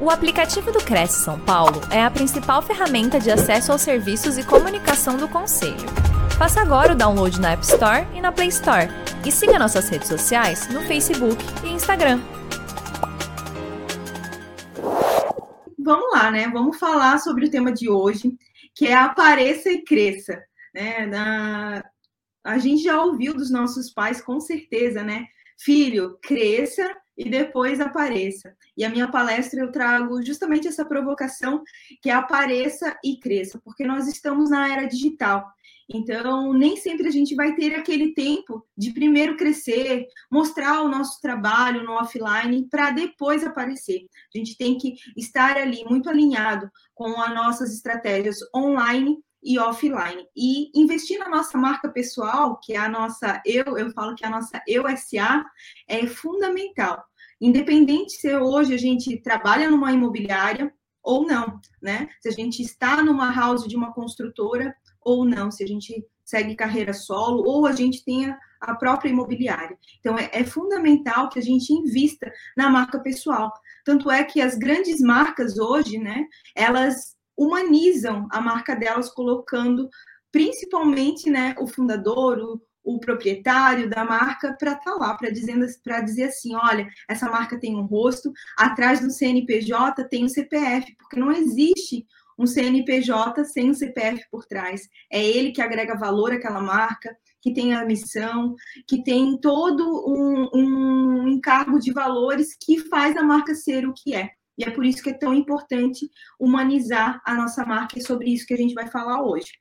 O aplicativo do Cresce São Paulo é a principal ferramenta de acesso aos serviços e comunicação do Conselho. Faça agora o download na App Store e na Play Store. E siga nossas redes sociais no Facebook e Instagram. Vamos lá, né? Vamos falar sobre o tema de hoje, que é apareça e cresça. Né? Na... A gente já ouviu dos nossos pais, com certeza, né? Filho, cresça e depois apareça. E a minha palestra eu trago justamente essa provocação que é apareça e cresça, porque nós estamos na era digital. Então, nem sempre a gente vai ter aquele tempo de primeiro crescer, mostrar o nosso trabalho no offline para depois aparecer. A gente tem que estar ali muito alinhado com as nossas estratégias online e offline. E investir na nossa marca pessoal, que é a nossa eu, eu falo que a nossa eu SA, é fundamental. Independente se hoje a gente trabalha numa imobiliária ou não, né? Se a gente está numa house de uma construtora ou não, se a gente segue carreira solo ou a gente tenha a própria imobiliária. Então, é, é, fundamental que a gente invista na marca pessoal. Tanto é que as grandes marcas hoje, né, elas humanizam a marca delas, colocando principalmente né, o fundador, o, o proprietário da marca para estar tá lá, para dizer assim, olha, essa marca tem um rosto, atrás do CNPJ tem um CPF, porque não existe um CNPJ sem um CPF por trás. É ele que agrega valor àquela marca, que tem a missão, que tem todo um, um encargo de valores que faz a marca ser o que é. E é por isso que é tão importante humanizar a nossa marca, e é sobre isso que a gente vai falar hoje.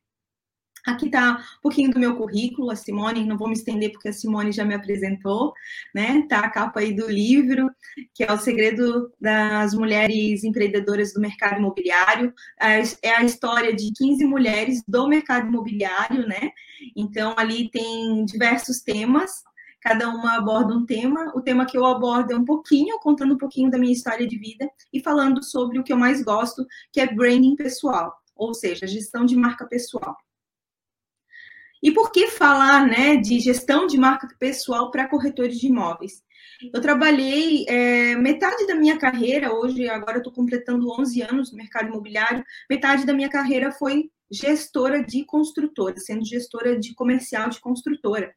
Aqui está um pouquinho do meu currículo, a Simone, não vou me estender porque a Simone já me apresentou, né? Tá a capa aí do livro, que é o segredo das mulheres empreendedoras do mercado imobiliário. É a história de 15 mulheres do mercado imobiliário, né? Então ali tem diversos temas, cada uma aborda um tema. O tema que eu abordo é um pouquinho, contando um pouquinho da minha história de vida e falando sobre o que eu mais gosto, que é branding pessoal, ou seja, gestão de marca pessoal. E por que falar né, de gestão de marca pessoal para corretores de imóveis? Eu trabalhei é, metade da minha carreira, hoje, agora estou completando 11 anos no mercado imobiliário, metade da minha carreira foi gestora de construtora, sendo gestora de comercial de construtora.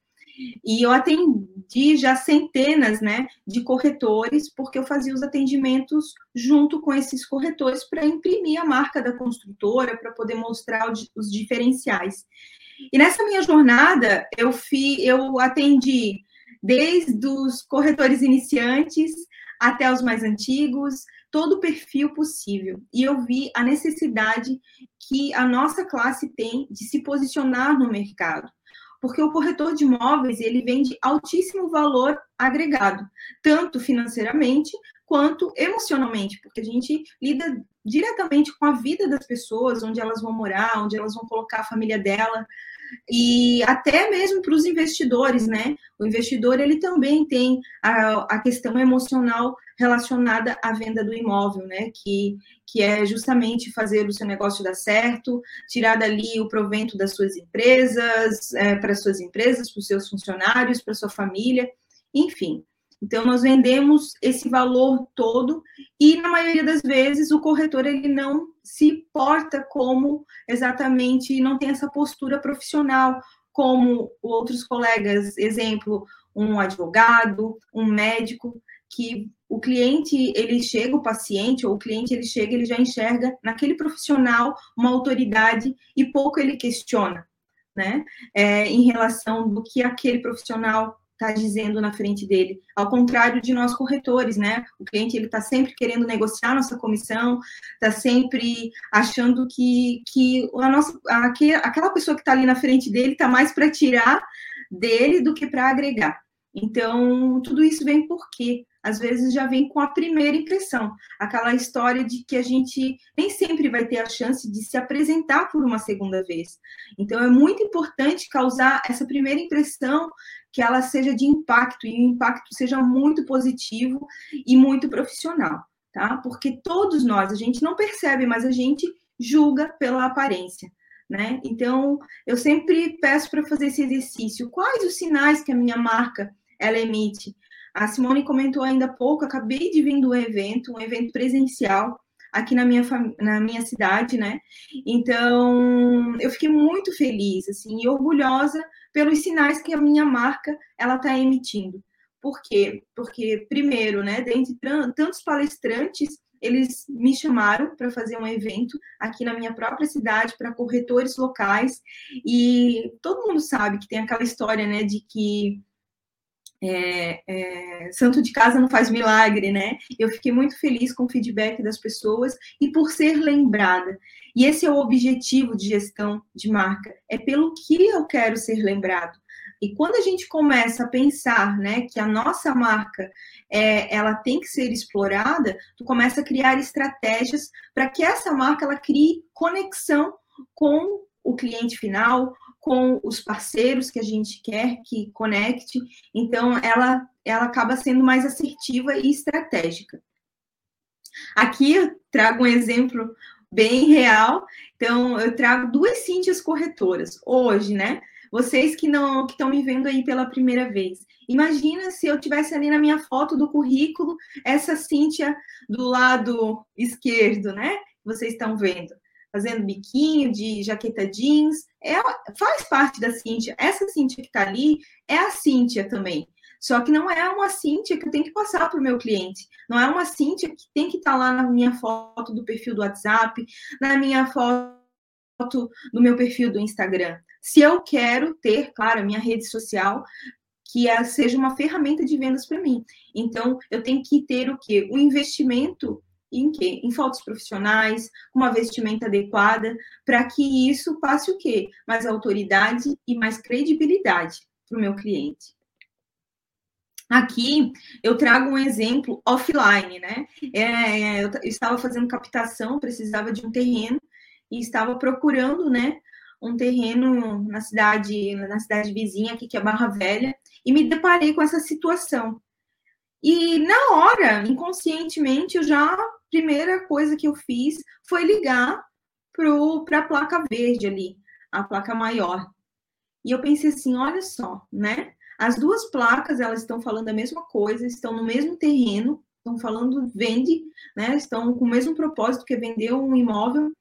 E eu atendi já centenas né, de corretores, porque eu fazia os atendimentos junto com esses corretores para imprimir a marca da construtora, para poder mostrar os diferenciais. E nessa minha jornada, eu, fi, eu atendi desde os corretores iniciantes até os mais antigos, todo o perfil possível. E eu vi a necessidade que a nossa classe tem de se posicionar no mercado porque o corretor de imóveis ele vende altíssimo valor agregado, tanto financeiramente quanto emocionalmente, porque a gente lida diretamente com a vida das pessoas, onde elas vão morar, onde elas vão colocar a família dela, e até mesmo para os investidores, né? O investidor ele também tem a, a questão emocional relacionada à venda do imóvel, né? Que, que é justamente fazer o seu negócio dar certo, tirar dali o provento das suas empresas, é, para as suas empresas, para os seus funcionários, para sua família, enfim. Então, nós vendemos esse valor todo e, na maioria das vezes, o corretor ele não se porta como exatamente, não tem essa postura profissional, como outros colegas, exemplo, um advogado, um médico, que o cliente, ele chega, o paciente, ou o cliente, ele chega, ele já enxerga naquele profissional uma autoridade e pouco ele questiona, né, é, em relação do que aquele profissional está dizendo na frente dele. Ao contrário de nós corretores, né? O cliente ele está sempre querendo negociar nossa comissão, está sempre achando que, que a nossa, aquela pessoa que está ali na frente dele está mais para tirar dele do que para agregar. Então, tudo isso vem por quê? Às vezes já vem com a primeira impressão, aquela história de que a gente nem sempre vai ter a chance de se apresentar por uma segunda vez. Então, é muito importante causar essa primeira impressão que ela seja de impacto e o impacto seja muito positivo e muito profissional, tá? Porque todos nós, a gente não percebe, mas a gente julga pela aparência. Né? Então, eu sempre peço para fazer esse exercício. Quais os sinais que a minha marca ela emite? A Simone comentou ainda há pouco, acabei de vir do evento, um evento presencial aqui na minha, na minha cidade, né? Então, eu fiquei muito feliz, assim, e orgulhosa pelos sinais que a minha marca, ela está emitindo. Por quê? Porque, primeiro, né, dentre tantos palestrantes, eles me chamaram para fazer um evento aqui na minha própria cidade para corretores locais e todo mundo sabe que tem aquela história, né, de que é, é, santo de casa não faz milagre, né? Eu fiquei muito feliz com o feedback das pessoas e por ser lembrada. E esse é o objetivo de gestão de marca, é pelo que eu quero ser lembrado. E quando a gente começa a pensar, né, que a nossa marca é, ela tem que ser explorada, tu começa a criar estratégias para que essa marca ela crie conexão com o cliente final, com os parceiros que a gente quer que conecte. Então, ela, ela acaba sendo mais assertiva e estratégica. Aqui eu trago um exemplo bem real. Então, eu trago duas Cíntias corretoras hoje, né? Vocês que não que estão me vendo aí pela primeira vez. Imagina se eu tivesse ali na minha foto do currículo essa Cíntia do lado esquerdo, né? Vocês estão vendo fazendo biquinho de jaqueta jeans, é, faz parte da Cíntia. Essa Cíntia que está ali é a Cíntia também. Só que não é uma Cíntia que eu tenho que passar para o meu cliente. Não é uma Cíntia que tem que estar tá lá na minha foto do perfil do WhatsApp, na minha foto do meu perfil do Instagram. Se eu quero ter, claro, a minha rede social que seja uma ferramenta de vendas para mim. Então, eu tenho que ter o quê? O investimento em quê? Em fotos profissionais, uma vestimenta adequada, para que isso passe o quê? Mais autoridade e mais credibilidade para o meu cliente. Aqui eu trago um exemplo offline, né? É, eu estava fazendo captação, precisava de um terreno e estava procurando, né, um terreno na cidade, na cidade vizinha aqui que é Barra Velha, e me deparei com essa situação. E na hora, inconscientemente, eu já primeira coisa que eu fiz foi ligar para a placa verde ali, a placa maior. E eu pensei assim, olha só, né? As duas placas, elas estão falando a mesma coisa, estão no mesmo terreno, estão falando vende, né? Estão com o mesmo propósito que vender um imóvel.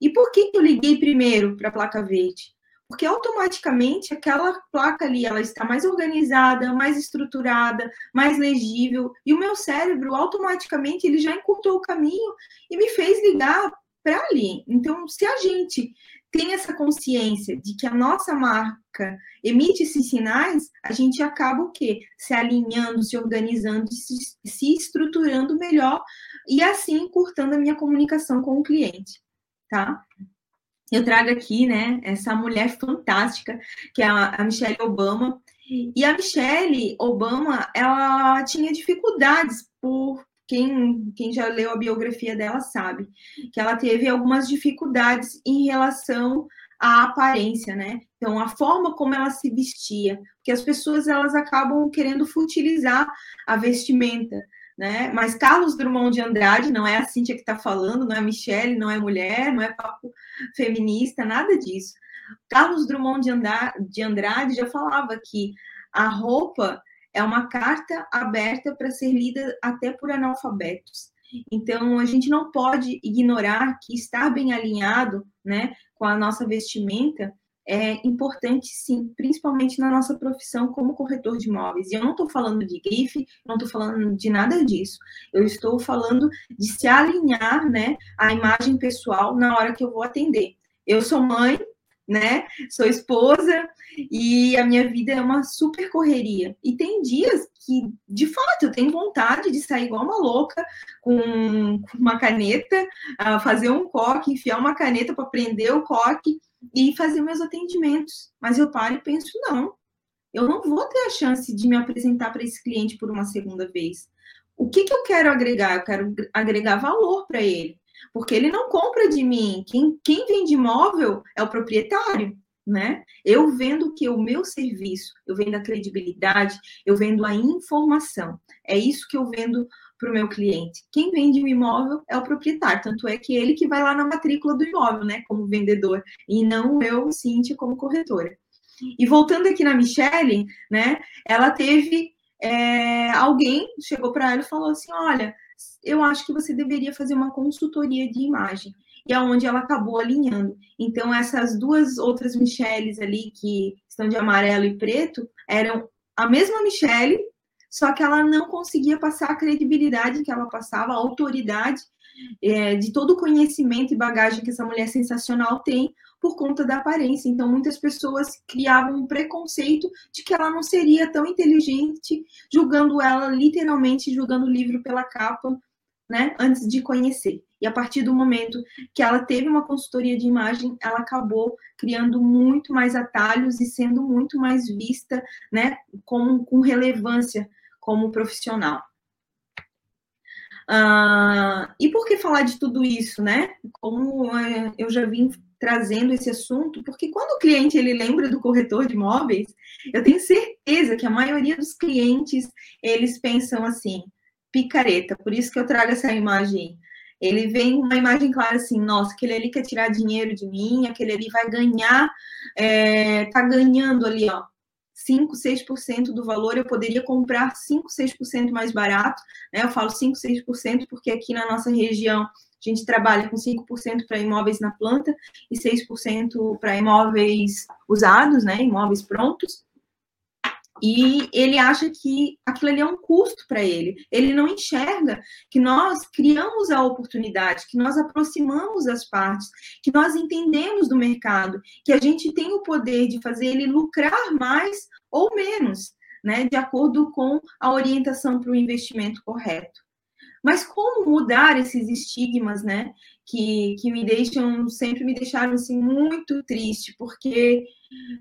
E por que eu liguei primeiro para a placa verde? Porque automaticamente aquela placa ali ela está mais organizada, mais estruturada, mais legível, e o meu cérebro automaticamente ele já encurtou o caminho e me fez ligar para ali. Então, se a gente tem essa consciência de que a nossa marca emite esses sinais, a gente acaba o quê? Se alinhando, se organizando, se, se estruturando melhor e assim encurtando a minha comunicação com o cliente, tá? Eu trago aqui, né, essa mulher fantástica, que é a Michelle Obama. E a Michelle Obama, ela tinha dificuldades por quem, quem já leu a biografia dela sabe que ela teve algumas dificuldades em relação à aparência, né? Então, a forma como ela se vestia, porque as pessoas elas acabam querendo futilizar a vestimenta né? Mas Carlos Drummond de Andrade, não é a Cíntia que está falando, não é a Michelle, não é mulher, não é papo feminista, nada disso. Carlos Drummond de Andrade já falava que a roupa é uma carta aberta para ser lida até por analfabetos. Então, a gente não pode ignorar que estar bem alinhado né, com a nossa vestimenta é importante, sim, principalmente na nossa profissão como corretor de imóveis. E eu não estou falando de grife, não estou falando de nada disso. Eu estou falando de se alinhar, né, a imagem pessoal na hora que eu vou atender. Eu sou mãe, né? Sou esposa e a minha vida é uma super correria. E tem dias que, de fato, eu tenho vontade de sair igual uma louca com uma caneta, fazer um coque, enfiar uma caneta para prender o coque e fazer meus atendimentos. Mas eu paro e penso, não, eu não vou ter a chance de me apresentar para esse cliente por uma segunda vez. O que, que eu quero agregar? Eu quero agregar valor para ele, porque ele não compra de mim. Quem, quem vende imóvel é o proprietário, né? Eu vendo que o meu serviço, eu vendo a credibilidade, eu vendo a informação. É isso que eu vendo para o meu cliente. Quem vende o imóvel é o proprietário, tanto é que ele que vai lá na matrícula do imóvel, né, como vendedor, e não eu, Cintia, como corretora. E voltando aqui na Michelle, né, ela teve é, alguém chegou para ela e falou assim: Olha, eu acho que você deveria fazer uma consultoria de imagem. E é onde ela acabou alinhando. Então, essas duas outras Michelles ali, que estão de amarelo e preto, eram a mesma Michelle, só que ela não conseguia passar a credibilidade que ela passava, a autoridade é, de todo o conhecimento e bagagem que essa mulher sensacional tem por conta da aparência. Então, muitas pessoas criavam um preconceito de que ela não seria tão inteligente, julgando ela literalmente, julgando o livro pela capa, né, antes de conhecer. E a partir do momento que ela teve uma consultoria de imagem, ela acabou criando muito mais atalhos e sendo muito mais vista, né, com, com relevância como profissional. Uh, e por que falar de tudo isso, né? Como uh, eu já vim trazendo esse assunto, porque quando o cliente ele lembra do corretor de imóveis, eu tenho certeza que a maioria dos clientes eles pensam assim, picareta. Por isso que eu trago essa imagem. Ele vem uma imagem clara assim, nossa, aquele ali quer tirar dinheiro de mim, aquele ali vai ganhar, é, tá ganhando ali, ó, 5, 6% do valor, eu poderia comprar 5, 6% mais barato, né? Eu falo 5, 6% porque aqui na nossa região a gente trabalha com 5% para imóveis na planta e 6% para imóveis usados, né? Imóveis prontos e ele acha que aquilo ali é um custo para ele. Ele não enxerga que nós criamos a oportunidade, que nós aproximamos as partes, que nós entendemos do mercado, que a gente tem o poder de fazer ele lucrar mais ou menos, né, de acordo com a orientação para o investimento correto. Mas como mudar esses estigmas, né, que, que me deixam, sempre me deixaram assim muito triste, porque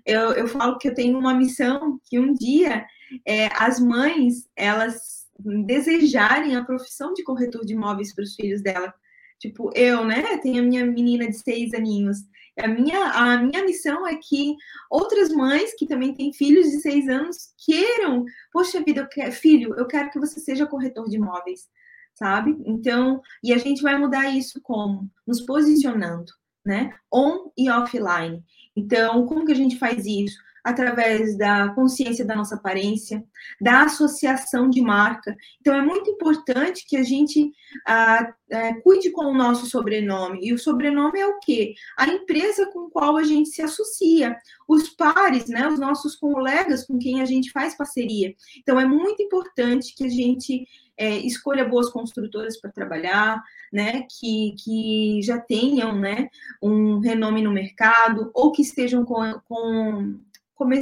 eu, eu falo que eu tenho uma missão que um dia é, as mães elas desejarem a profissão de corretor de imóveis para os filhos dela. Tipo, eu, né? Tenho a minha menina de seis aninhos. A minha, a minha missão é que outras mães que também têm filhos de seis anos queiram, poxa vida, eu quero, filho, eu quero que você seja corretor de imóveis, sabe? Então, e a gente vai mudar isso como? Nos posicionando, né? On e offline. Então, como que a gente faz isso? Através da consciência da nossa aparência, da associação de marca. Então, é muito importante que a gente ah, é, cuide com o nosso sobrenome. E o sobrenome é o quê? A empresa com qual a gente se associa, os pares, né, os nossos colegas com quem a gente faz parceria. Então, é muito importante que a gente é, escolha boas construtoras para trabalhar, né, que, que já tenham, né, um renome no mercado, ou que estejam com, com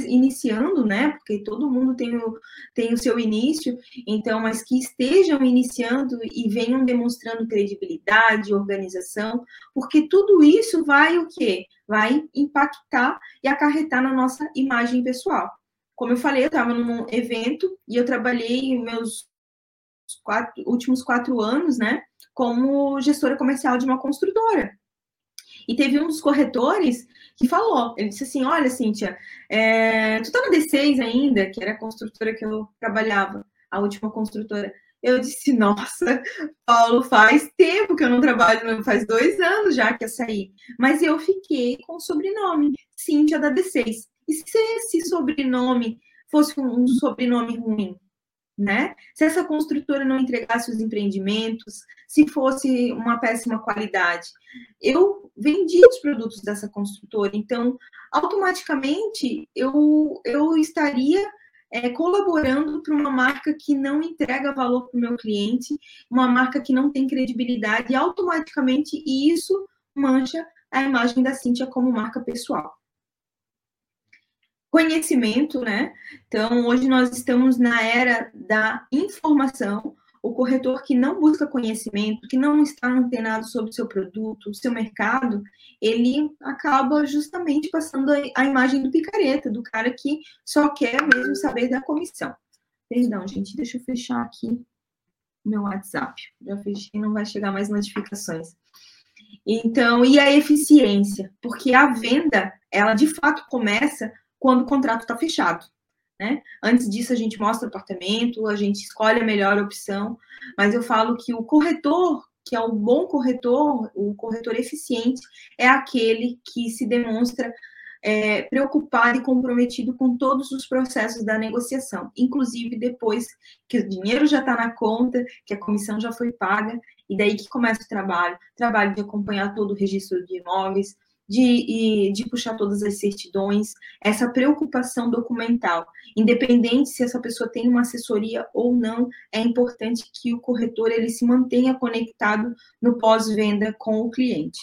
iniciando, né? Porque todo mundo tem o, tem o seu início, então, mas que estejam iniciando e venham demonstrando credibilidade, organização, porque tudo isso vai o quê? Vai impactar e acarretar na nossa imagem pessoal. Como eu falei, eu estava num evento e eu trabalhei meus quatro, últimos quatro anos, né, como gestora comercial de uma construtora. E teve um dos corretores que falou, ele disse assim, olha, Cíntia, é, tu tá na D6 ainda, que era a construtora que eu trabalhava, a última construtora. Eu disse, nossa, Paulo, faz tempo que eu não trabalho, faz dois anos já que eu saí. Mas eu fiquei com o sobrenome, Cíntia da D6. E se esse sobrenome fosse um sobrenome ruim? Né? Se essa construtora não entregasse os empreendimentos, se fosse uma péssima qualidade, eu vendi os produtos dessa construtora, então automaticamente eu, eu estaria é, colaborando para uma marca que não entrega valor para o meu cliente, uma marca que não tem credibilidade, e automaticamente isso mancha a imagem da Cintia como marca pessoal conhecimento, né? Então, hoje nós estamos na era da informação. O corretor que não busca conhecimento, que não está antenado sobre o seu produto, o seu mercado, ele acaba justamente passando a imagem do picareta, do cara que só quer mesmo saber da comissão. Perdão, gente, deixa eu fechar aqui meu WhatsApp. Já fechei, não vai chegar mais notificações. Então, e a eficiência? Porque a venda, ela de fato começa quando o contrato está fechado. Né? Antes disso, a gente mostra o apartamento, a gente escolhe a melhor opção, mas eu falo que o corretor, que é o bom corretor, o corretor eficiente, é aquele que se demonstra é, preocupado e comprometido com todos os processos da negociação, inclusive depois que o dinheiro já está na conta, que a comissão já foi paga, e daí que começa o trabalho, trabalho de acompanhar todo o registro de imóveis, de, de puxar todas as certidões, essa preocupação documental, independente se essa pessoa tem uma assessoria ou não, é importante que o corretor ele se mantenha conectado no pós-venda com o cliente.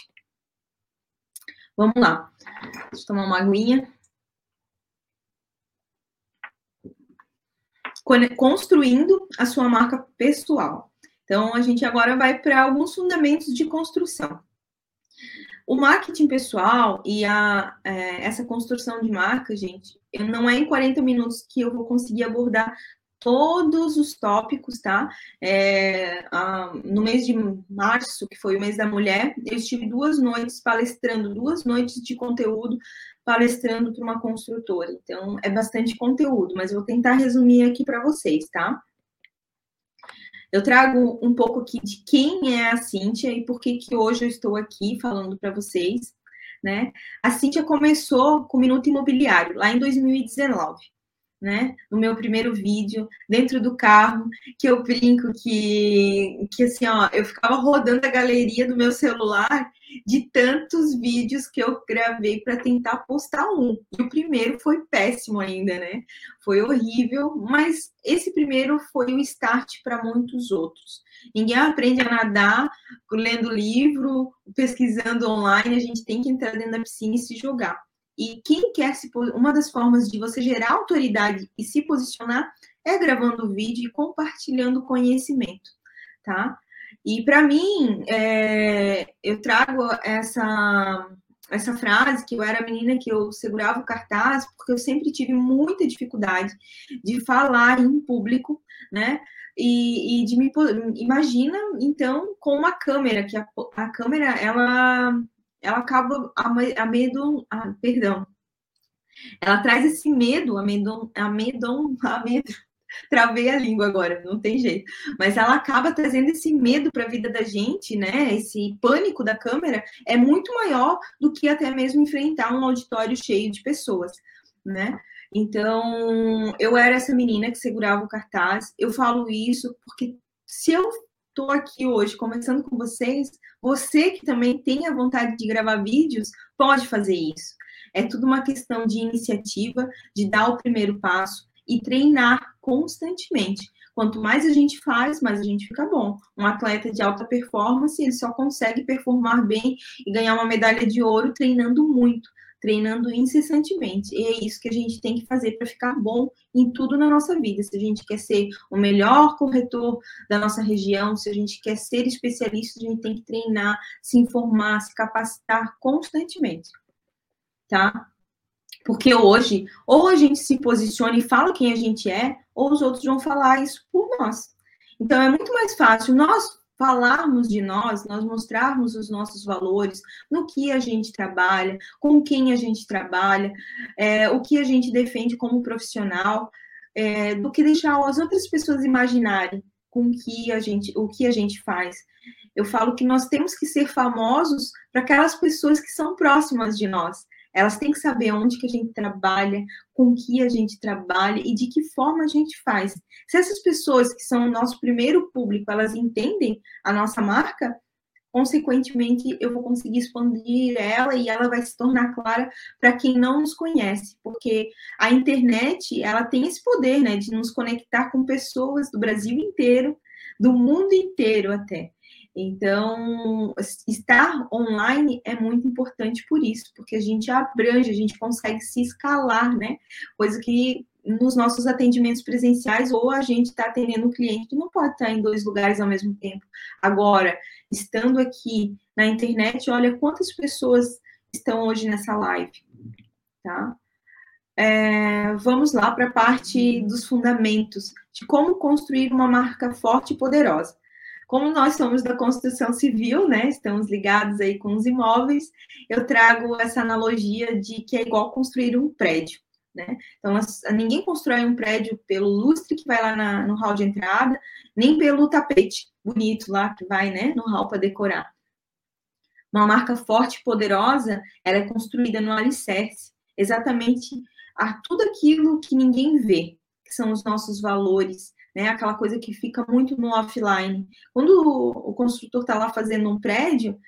Vamos lá. Deixa eu tomar uma aguinha. Construindo a sua marca pessoal. Então, a gente agora vai para alguns fundamentos de construção. O marketing pessoal e a, é, essa construção de marca, gente, não é em 40 minutos que eu vou conseguir abordar todos os tópicos, tá? É, a, no mês de março, que foi o mês da mulher, eu estive duas noites palestrando, duas noites de conteúdo palestrando para uma construtora. Então, é bastante conteúdo, mas eu vou tentar resumir aqui para vocês, tá? Eu trago um pouco aqui de quem é a Cíntia e por que, que hoje eu estou aqui falando para vocês, né? A Cíntia começou com o Minuto Imobiliário, lá em 2019 né? No meu primeiro vídeo, dentro do carro, que eu brinco que, que assim, ó, eu ficava rodando a galeria do meu celular de tantos vídeos que eu gravei para tentar postar um. E o primeiro foi péssimo ainda, né? Foi horrível, mas esse primeiro foi o start para muitos outros. Ninguém aprende a nadar lendo livro, pesquisando online, a gente tem que entrar dentro da piscina e se jogar. E quem quer se uma das formas de você gerar autoridade e se posicionar é gravando vídeo e compartilhando conhecimento, tá? E para mim, é, eu trago essa essa frase que eu era menina que eu segurava o cartaz porque eu sempre tive muita dificuldade de falar em público, né? E, e de me imagina então com uma câmera que a, a câmera ela ela acaba a, medo, a, perdão, ela traz esse medo, a medo, a medo, travei a língua agora, não tem jeito, mas ela acaba trazendo esse medo para a vida da gente, né? Esse pânico da câmera é muito maior do que até mesmo enfrentar um auditório cheio de pessoas, né? Então, eu era essa menina que segurava o cartaz. Eu falo isso porque se eu estou aqui hoje conversando com vocês, você que também tem a vontade de gravar vídeos, pode fazer isso. É tudo uma questão de iniciativa, de dar o primeiro passo e treinar constantemente. Quanto mais a gente faz, mais a gente fica bom. Um atleta de alta performance, ele só consegue performar bem e ganhar uma medalha de ouro treinando muito treinando incessantemente. E é isso que a gente tem que fazer para ficar bom em tudo na nossa vida. Se a gente quer ser o melhor corretor da nossa região, se a gente quer ser especialista, a gente tem que treinar, se informar, se capacitar constantemente. Tá? Porque hoje, ou a gente se posiciona e fala quem a gente é, ou os outros vão falar isso por nós. Então é muito mais fácil nós falarmos de nós, nós mostrarmos os nossos valores, no que a gente trabalha, com quem a gente trabalha, é, o que a gente defende como profissional, é, do que deixar as outras pessoas imaginarem com que a gente, o que a gente faz. Eu falo que nós temos que ser famosos para aquelas pessoas que são próximas de nós. Elas têm que saber onde que a gente trabalha, com que a gente trabalha e de que forma a gente faz. Se essas pessoas que são o nosso primeiro público, elas entendem a nossa marca, consequentemente eu vou conseguir expandir ela e ela vai se tornar clara para quem não nos conhece, porque a internet, ela tem esse poder, né, de nos conectar com pessoas do Brasil inteiro, do mundo inteiro até. Então, estar online é muito importante por isso, porque a gente abrange, a gente consegue se escalar, né? Coisa que nos nossos atendimentos presenciais, ou a gente está atendendo um cliente que não pode estar em dois lugares ao mesmo tempo. Agora, estando aqui na internet, olha quantas pessoas estão hoje nessa live, tá? É, vamos lá para a parte dos fundamentos de como construir uma marca forte e poderosa. Como nós somos da construção civil, né, estamos ligados aí com os imóveis, eu trago essa analogia de que é igual construir um prédio. Né? Então, ninguém constrói um prédio pelo lustre que vai lá na, no hall de entrada, nem pelo tapete bonito lá que vai né, no hall para decorar. Uma marca forte e poderosa, ela é construída no alicerce. exatamente a tudo aquilo que ninguém vê, que são os nossos valores, né? Aquela coisa que fica muito no offline. Quando o, construtor está lá fazendo um prédio,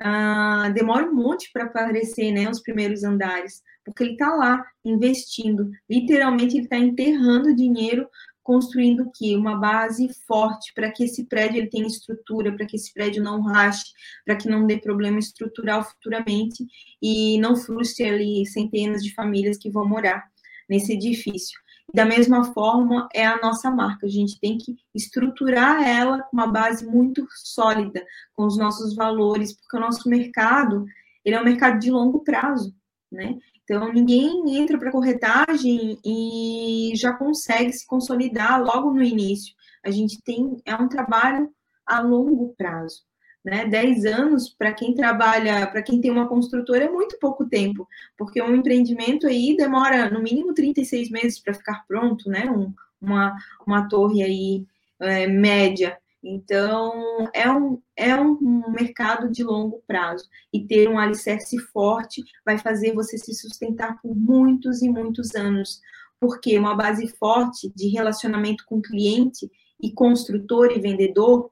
ah, demora um monte para aparecer, né? Os primeiros andares, porque ele está lá investindo. Literalmente, ele está enterrando dinheiro construindo o quê? Uma base forte para que esse prédio ele tenha estrutura, para que esse prédio não rache, para que não dê problema estrutural futuramente e não frustre ali centenas de famílias que vão morar nesse edifício. Da mesma forma, é a nossa marca. A gente tem que estruturar ela com uma base muito sólida, com os nossos valores, porque o nosso mercado, ele é um mercado de longo prazo, né? Então, ninguém entra para corretagem e já consegue se consolidar logo no início. A gente tem, é um trabalho a longo prazo. Né? 10 anos, para quem trabalha, para quem tem uma construtora, é muito pouco tempo, porque um empreendimento aí demora no mínimo 36 meses para ficar pronto, né? Um, uma, uma torre aí é, média. Então, é um, é um mercado de longo prazo. E ter um alicerce forte vai fazer você se sustentar por muitos e muitos anos. Porque uma base forte de relacionamento com cliente e construtor e vendedor,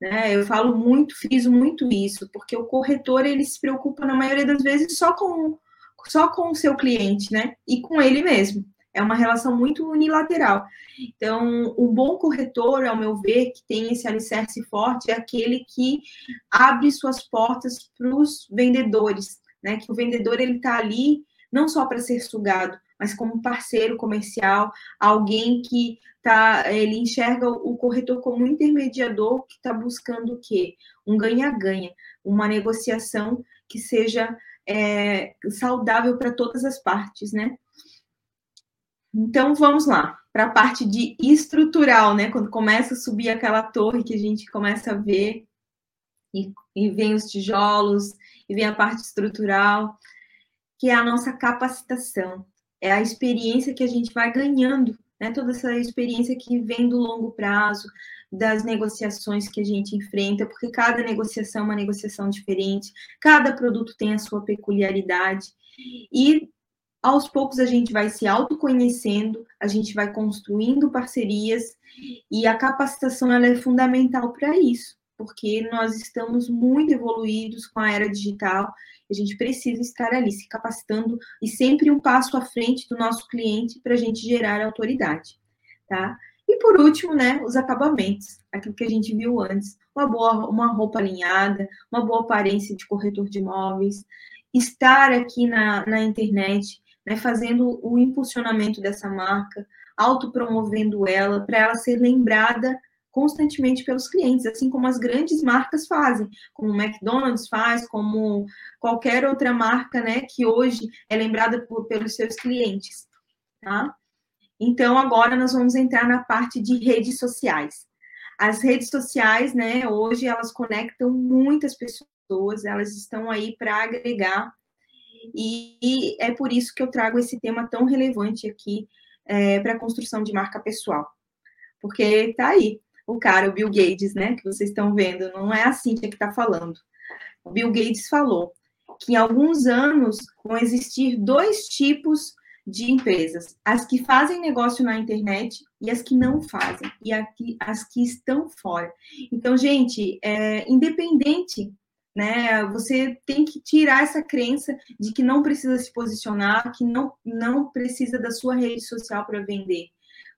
né? Eu falo muito, friso muito isso, porque o corretor ele se preocupa na maioria das vezes só com só com o seu cliente, né? E com ele mesmo. É uma relação muito unilateral. Então, um bom corretor, ao meu ver, que tem esse alicerce forte, é aquele que abre suas portas para os vendedores, né? Que o vendedor ele está ali não só para ser sugado, mas como parceiro comercial, alguém que tá, ele enxerga o corretor como um intermediador que está buscando o quê? Um ganha-ganha, uma negociação que seja é, saudável para todas as partes, né? Então, vamos lá, para a parte de estrutural, né? Quando começa a subir aquela torre que a gente começa a ver, e, e vem os tijolos, e vem a parte estrutural, que é a nossa capacitação. É a experiência que a gente vai ganhando, né? Toda essa experiência que vem do longo prazo, das negociações que a gente enfrenta, porque cada negociação é uma negociação diferente, cada produto tem a sua peculiaridade. E aos poucos a gente vai se autoconhecendo, a gente vai construindo parcerias e a capacitação ela é fundamental para isso, porque nós estamos muito evoluídos com a era digital, a gente precisa estar ali se capacitando e sempre um passo à frente do nosso cliente para a gente gerar autoridade, tá? E por último, né, os acabamentos, aquilo que a gente viu antes, uma boa, uma roupa alinhada, uma boa aparência de corretor de imóveis, estar aqui na, na internet, né, fazendo o impulsionamento dessa marca, autopromovendo ela, para ela ser lembrada constantemente pelos clientes, assim como as grandes marcas fazem, como o McDonald's faz, como qualquer outra marca, né, que hoje é lembrada por, pelos seus clientes, tá? Então, agora nós vamos entrar na parte de redes sociais. As redes sociais, né, hoje elas conectam muitas pessoas, elas estão aí para agregar e é por isso que eu trago esse tema tão relevante aqui é, para a construção de marca pessoal. Porque está aí o cara, o Bill Gates, né, que vocês estão vendo, não é a Cíntia que está falando. O Bill Gates falou que em alguns anos vão existir dois tipos de empresas: as que fazem negócio na internet e as que não fazem, e aqui, as que estão fora. Então, gente, é, independente né? Você tem que tirar essa crença de que não precisa se posicionar, que não, não precisa da sua rede social para vender.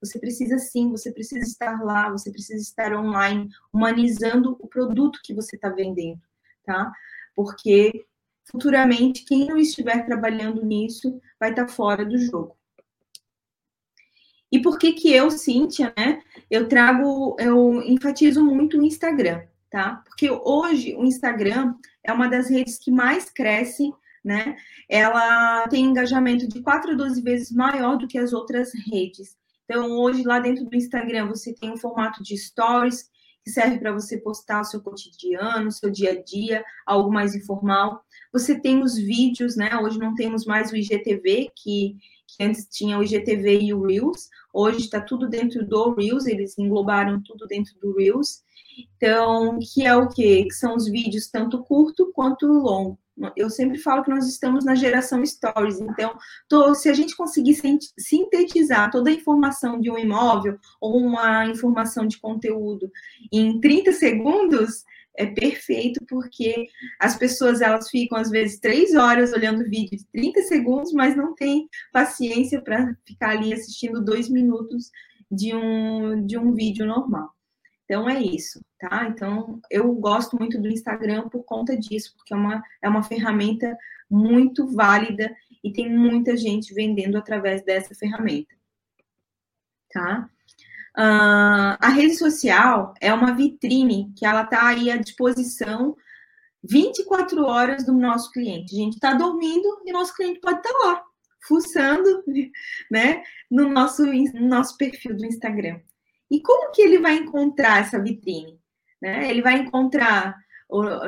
Você precisa sim, você precisa estar lá, você precisa estar online, humanizando o produto que você está vendendo, tá? Porque futuramente, quem não estiver trabalhando nisso vai estar tá fora do jogo. E por que que eu, Cíntia, né? Eu trago, eu enfatizo muito o Instagram tá? Porque hoje o Instagram é uma das redes que mais cresce, né? Ela tem engajamento de 4 a 12 vezes maior do que as outras redes. Então, hoje, lá dentro do Instagram, você tem um formato de stories, que serve para você postar o seu cotidiano, o seu dia a dia, algo mais informal. Você tem os vídeos, né? Hoje não temos mais o IGTV, que, que antes tinha o IGTV e o Reels. Hoje está tudo dentro do Reels, eles englobaram tudo dentro do Reels. Então, que é o quê? Que são os vídeos tanto curto quanto longo, Eu sempre falo que nós estamos na geração stories. Então, tô, se a gente conseguir sintetizar toda a informação de um imóvel ou uma informação de conteúdo em 30 segundos, é perfeito, porque as pessoas elas ficam, às vezes, três horas olhando vídeo de 30 segundos, mas não tem paciência para ficar ali assistindo dois minutos de um, de um vídeo normal. Então é isso, tá? Então eu gosto muito do Instagram por conta disso, porque é uma, é uma ferramenta muito válida e tem muita gente vendendo através dessa ferramenta, tá? Uh, a rede social é uma vitrine que ela está aí à disposição 24 horas do nosso cliente. A gente está dormindo e nosso cliente pode estar tá lá, fuçando, né, no nosso, no nosso perfil do Instagram. E como que ele vai encontrar essa vitrine? Né? Ele vai encontrar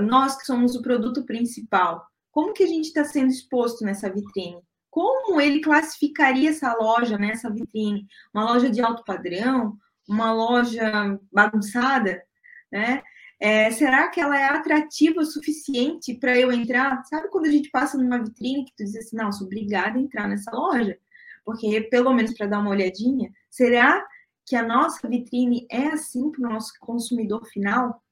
nós que somos o produto principal. Como que a gente está sendo exposto nessa vitrine? Como ele classificaria essa loja nessa vitrine? Uma loja de alto padrão? Uma loja bagunçada? Né? É, será que ela é atrativa o suficiente para eu entrar? Sabe quando a gente passa numa vitrine que tu diz assim, não, sou obrigada a entrar nessa loja? Porque, pelo menos para dar uma olhadinha, será que a nossa vitrine é assim para o nosso consumidor final,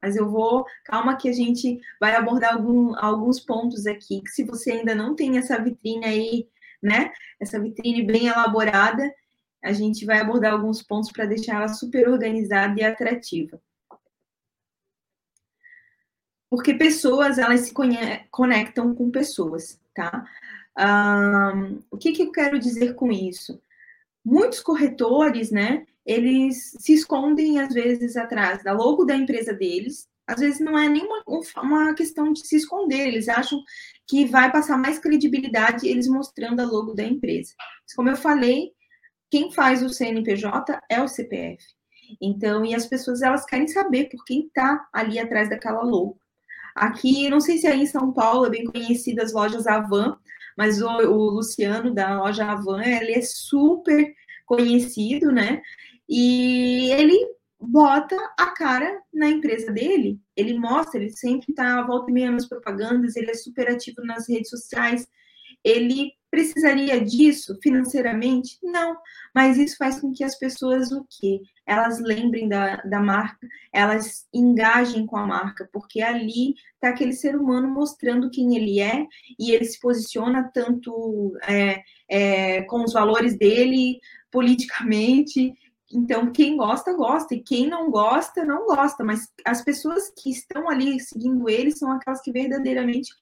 mas eu vou, calma que a gente vai abordar algum, alguns pontos aqui, que se você ainda não tem essa vitrine aí, né, essa vitrine bem elaborada, a gente vai abordar alguns pontos para deixar ela super organizada e atrativa. Porque pessoas, elas se conectam com pessoas, tá? Um, o que, que eu quero dizer com isso? Muitos corretores, né, eles se escondem às vezes atrás da logo da empresa deles. Às vezes não é nenhuma uma questão de se esconder, eles acham que vai passar mais credibilidade eles mostrando a logo da empresa. Mas, como eu falei, quem faz o CNPJ é o CPF. Então, e as pessoas elas querem saber por quem está ali atrás daquela logo. Aqui, não sei se aí em São Paulo é bem conhecida as lojas Avan, mas o, o Luciano da loja Avan, ele é super conhecido, né? E ele bota a cara na empresa dele, ele mostra, ele sempre está à volta e meia nas propagandas, ele é super ativo nas redes sociais, ele precisaria disso financeiramente? Não, mas isso faz com que as pessoas o quê? Elas lembrem da, da marca, elas engajem com a marca, porque ali está aquele ser humano mostrando quem ele é e ele se posiciona tanto é, é, com os valores dele, politicamente. Então, quem gosta, gosta, e quem não gosta, não gosta. Mas as pessoas que estão ali seguindo ele são aquelas que verdadeiramente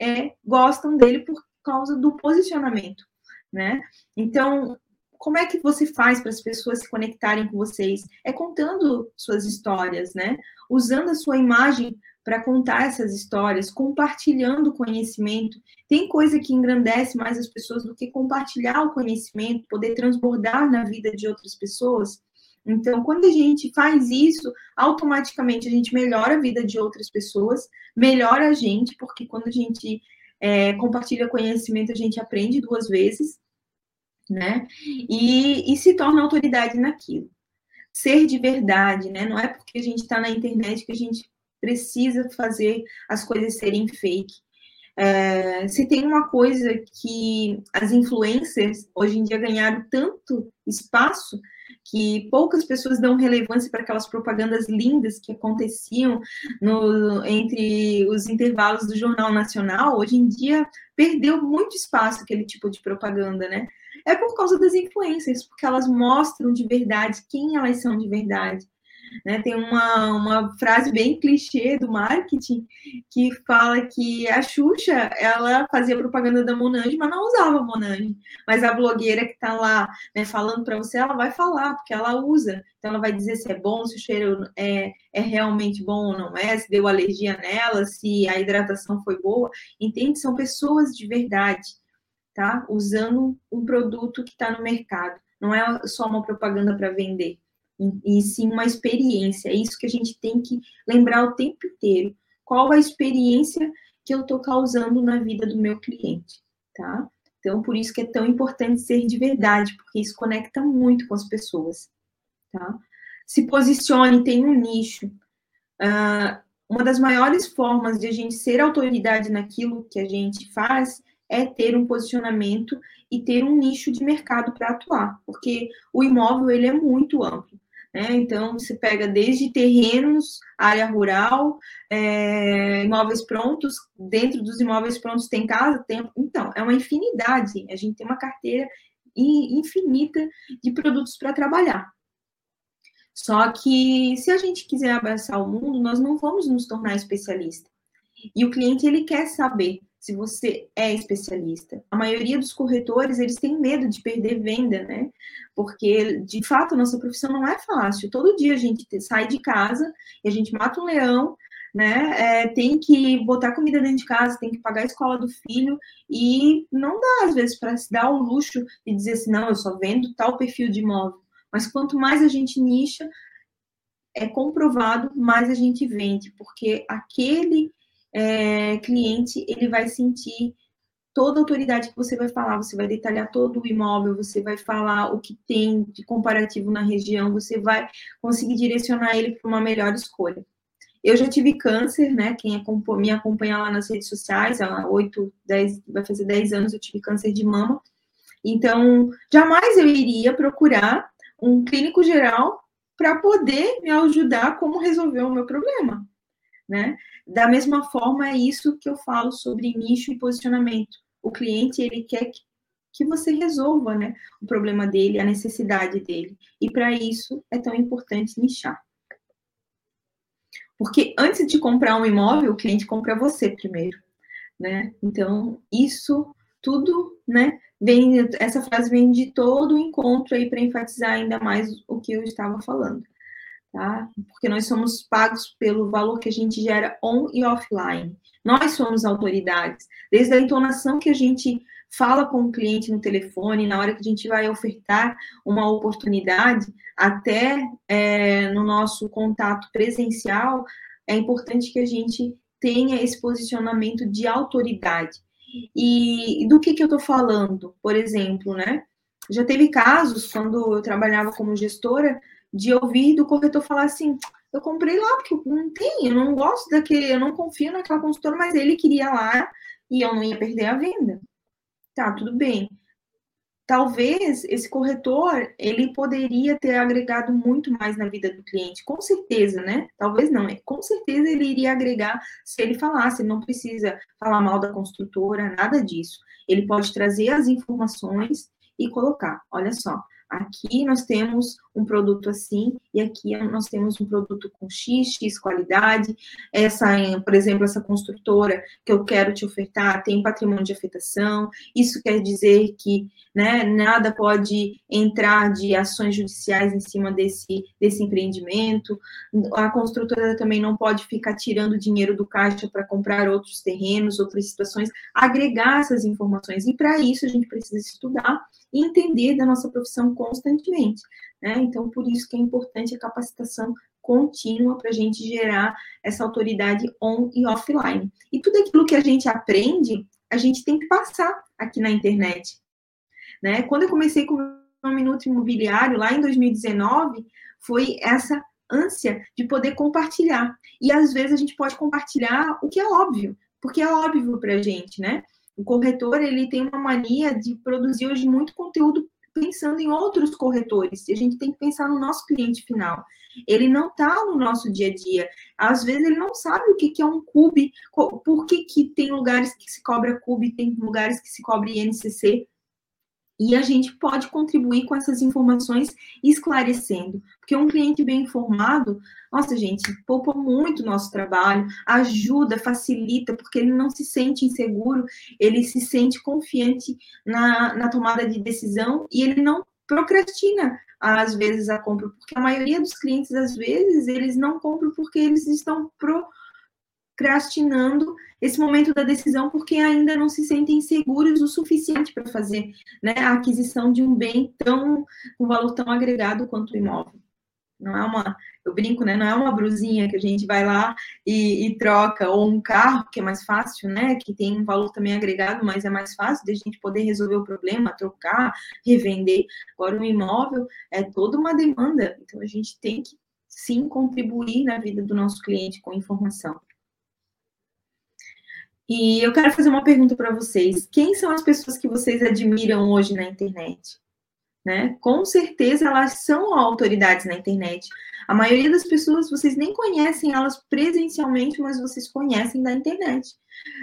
é, gostam dele por causa do posicionamento, né? Então, como é que você faz para as pessoas se conectarem com vocês? É contando suas histórias, né? Usando a sua imagem para contar essas histórias, compartilhando conhecimento. Tem coisa que engrandece mais as pessoas do que compartilhar o conhecimento, poder transbordar na vida de outras pessoas. Então, quando a gente faz isso, automaticamente a gente melhora a vida de outras pessoas, melhora a gente, porque quando a gente é, compartilha conhecimento, a gente aprende duas vezes, né? E, e se torna autoridade naquilo. Ser de verdade, né? Não é porque a gente está na internet que a gente precisa fazer as coisas serem fake. É, se tem uma coisa que as influencers hoje em dia ganharam tanto espaço que poucas pessoas dão relevância para aquelas propagandas lindas que aconteciam no, entre os intervalos do Jornal Nacional, hoje em dia perdeu muito espaço aquele tipo de propaganda, né? É por causa das influências, porque elas mostram de verdade quem elas são de verdade. Né? Tem uma, uma frase bem clichê do marketing que fala que a Xuxa ela fazia propaganda da Monange, mas não usava Monange. Mas a blogueira que está lá né, falando para você, ela vai falar, porque ela usa. Então ela vai dizer se é bom, se o cheiro é, é realmente bom ou não é, se deu alergia nela, se a hidratação foi boa. Entende? São pessoas de verdade, tá? Usando um produto que está no mercado. Não é só uma propaganda para vender e sim uma experiência. É isso que a gente tem que lembrar o tempo inteiro. Qual a experiência que eu estou causando na vida do meu cliente, tá? Então, por isso que é tão importante ser de verdade, porque isso conecta muito com as pessoas, tá? Se posicione, tem um nicho. Uh, uma das maiores formas de a gente ser autoridade naquilo que a gente faz é ter um posicionamento e ter um nicho de mercado para atuar, porque o imóvel ele é muito amplo. Né? Então, você pega desde terrenos, área rural, é, imóveis prontos, dentro dos imóveis prontos tem casa, tem. Então, é uma infinidade. A gente tem uma carteira infinita de produtos para trabalhar. Só que se a gente quiser abraçar o mundo, nós não vamos nos tornar especialista. E o cliente ele quer saber se você é especialista. A maioria dos corretores, eles têm medo de perder venda, né? Porque, de fato, a nossa profissão não é fácil. Todo dia a gente sai de casa e a gente mata um leão, né? É, tem que botar comida dentro de casa, tem que pagar a escola do filho e não dá, às vezes, para se dar o luxo de dizer assim, não, eu só vendo tal perfil de imóvel. Mas quanto mais a gente nicha, é comprovado, mais a gente vende, porque aquele é, cliente ele vai sentir toda a autoridade que você vai falar, você vai detalhar todo o imóvel, você vai falar o que tem de comparativo na região, você vai conseguir direcionar ele para uma melhor escolha. Eu já tive câncer, né? Quem me acompanha lá nas redes sociais, há 8, 10, vai fazer 10 anos eu tive câncer de mama. Então, jamais eu iria procurar um clínico geral para poder me ajudar como resolver o meu problema, né? Da mesma forma, é isso que eu falo sobre nicho e posicionamento. O cliente, ele quer que, que você resolva, né, o problema dele, a necessidade dele. E para isso é tão importante nichar. Porque antes de comprar um imóvel, o cliente compra você primeiro, né? Então, isso tudo, né, vem, essa frase vem de todo o encontro aí para enfatizar ainda mais o que eu estava falando, tá? Porque nós somos pagos pelo valor que a gente gera on e offline. Nós somos autoridades. Desde a entonação que a gente fala com o cliente no telefone, na hora que a gente vai ofertar uma oportunidade, até é, no nosso contato presencial, é importante que a gente tenha esse posicionamento de autoridade. E, do que, que eu estou falando? Por exemplo, né? Já teve casos, quando eu trabalhava como gestora, de ouvir do corretor falar assim: eu comprei lá porque não tem, eu não gosto daquele, eu não confio naquela consultora, mas ele queria lá e eu não ia perder a venda. Tá, tudo bem talvez esse corretor ele poderia ter agregado muito mais na vida do cliente, com certeza, né? Talvez não, é, com certeza ele iria agregar se ele falasse, não precisa falar mal da construtora, nada disso. Ele pode trazer as informações e colocar, olha só, Aqui nós temos um produto assim, e aqui nós temos um produto com X, X qualidade. Essa, por exemplo, essa construtora que eu quero te ofertar tem patrimônio de afetação. Isso quer dizer que né, nada pode entrar de ações judiciais em cima desse, desse empreendimento. A construtora também não pode ficar tirando dinheiro do caixa para comprar outros terrenos, outras situações. Agregar essas informações. E para isso a gente precisa estudar e entender da nossa profissão constantemente. Né? Então, por isso que é importante a capacitação contínua para a gente gerar essa autoridade on e offline. E tudo aquilo que a gente aprende, a gente tem que passar aqui na internet. Né? Quando eu comecei com o Minuto Imobiliário, lá em 2019, foi essa ânsia de poder compartilhar. E às vezes a gente pode compartilhar o que é óbvio, porque é óbvio para a gente, né? O corretor ele tem uma mania de produzir hoje muito conteúdo pensando em outros corretores. A gente tem que pensar no nosso cliente final. Ele não está no nosso dia a dia. Às vezes ele não sabe o que, é um CUB, por que, que tem lugares que se cobra CUB, tem lugares que se cobra INCC. E a gente pode contribuir com essas informações esclarecendo, porque um cliente bem informado, nossa, gente, poupa muito nosso trabalho, ajuda, facilita, porque ele não se sente inseguro, ele se sente confiante na, na tomada de decisão e ele não procrastina às vezes a compra, porque a maioria dos clientes, às vezes, eles não compram porque eles estão pro procrastinando esse momento da decisão porque ainda não se sentem seguros o suficiente para fazer né, a aquisição de um bem tão um valor tão agregado quanto o imóvel. Não é uma, eu brinco, né? Não é uma brusinha que a gente vai lá e, e, troca, ou um carro, que é mais fácil, né? Que tem um valor também agregado, mas é mais fácil de a gente poder resolver o problema, trocar, revender. Agora, um imóvel é toda uma demanda, então a gente tem que sim contribuir na vida do nosso cliente com informação. E eu quero fazer uma pergunta para vocês. Quem são as pessoas que vocês admiram hoje na internet? Né? Com certeza elas são autoridades na internet. A maioria das pessoas vocês nem conhecem elas presencialmente, mas vocês conhecem da internet.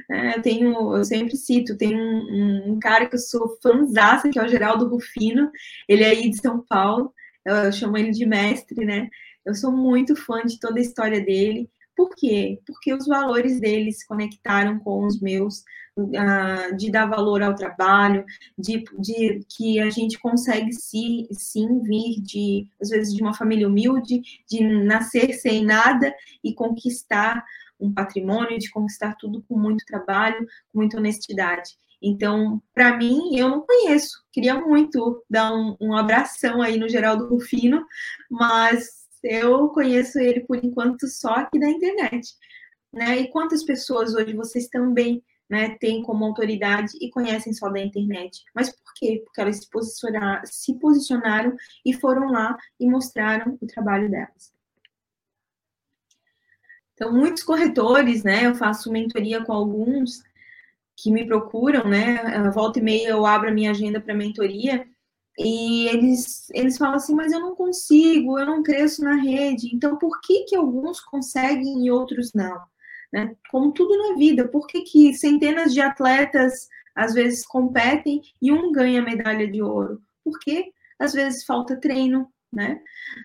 É, eu tenho, eu sempre cito, tem um, um, cara que eu sou fãzaça, que é o Geraldo Rufino, ele é aí de São Paulo, eu, eu chamo ele de mestre, né? Eu sou muito fã de toda a história dele. Por quê? Porque os valores dele se conectaram com os meus, uh, de dar valor ao trabalho, de, de que a gente consegue sim, sim vir de, às vezes, de uma família humilde, de nascer sem nada e conquistar um patrimônio, de conquistar tudo com muito trabalho, com muita honestidade. Então, para mim, eu não conheço. Queria muito dar um, um abração aí no Geraldo Rufino, mas eu conheço ele por enquanto só aqui da internet. Né? E quantas pessoas hoje vocês também né, têm como autoridade e conhecem só da internet? Mas por quê? Porque elas se posicionaram, se posicionaram e foram lá e mostraram o trabalho delas. Então, muitos corretores, né? Eu faço mentoria com alguns que me procuram, né? Volta e meia eu abro a minha agenda para mentoria e eles, eles falam assim, mas eu não consigo, eu não cresço na rede. Então, por que, que alguns conseguem e outros não? Né? Como tudo na vida, por que, que centenas de atletas às vezes competem e um ganha medalha de ouro? Porque às vezes falta treino, né?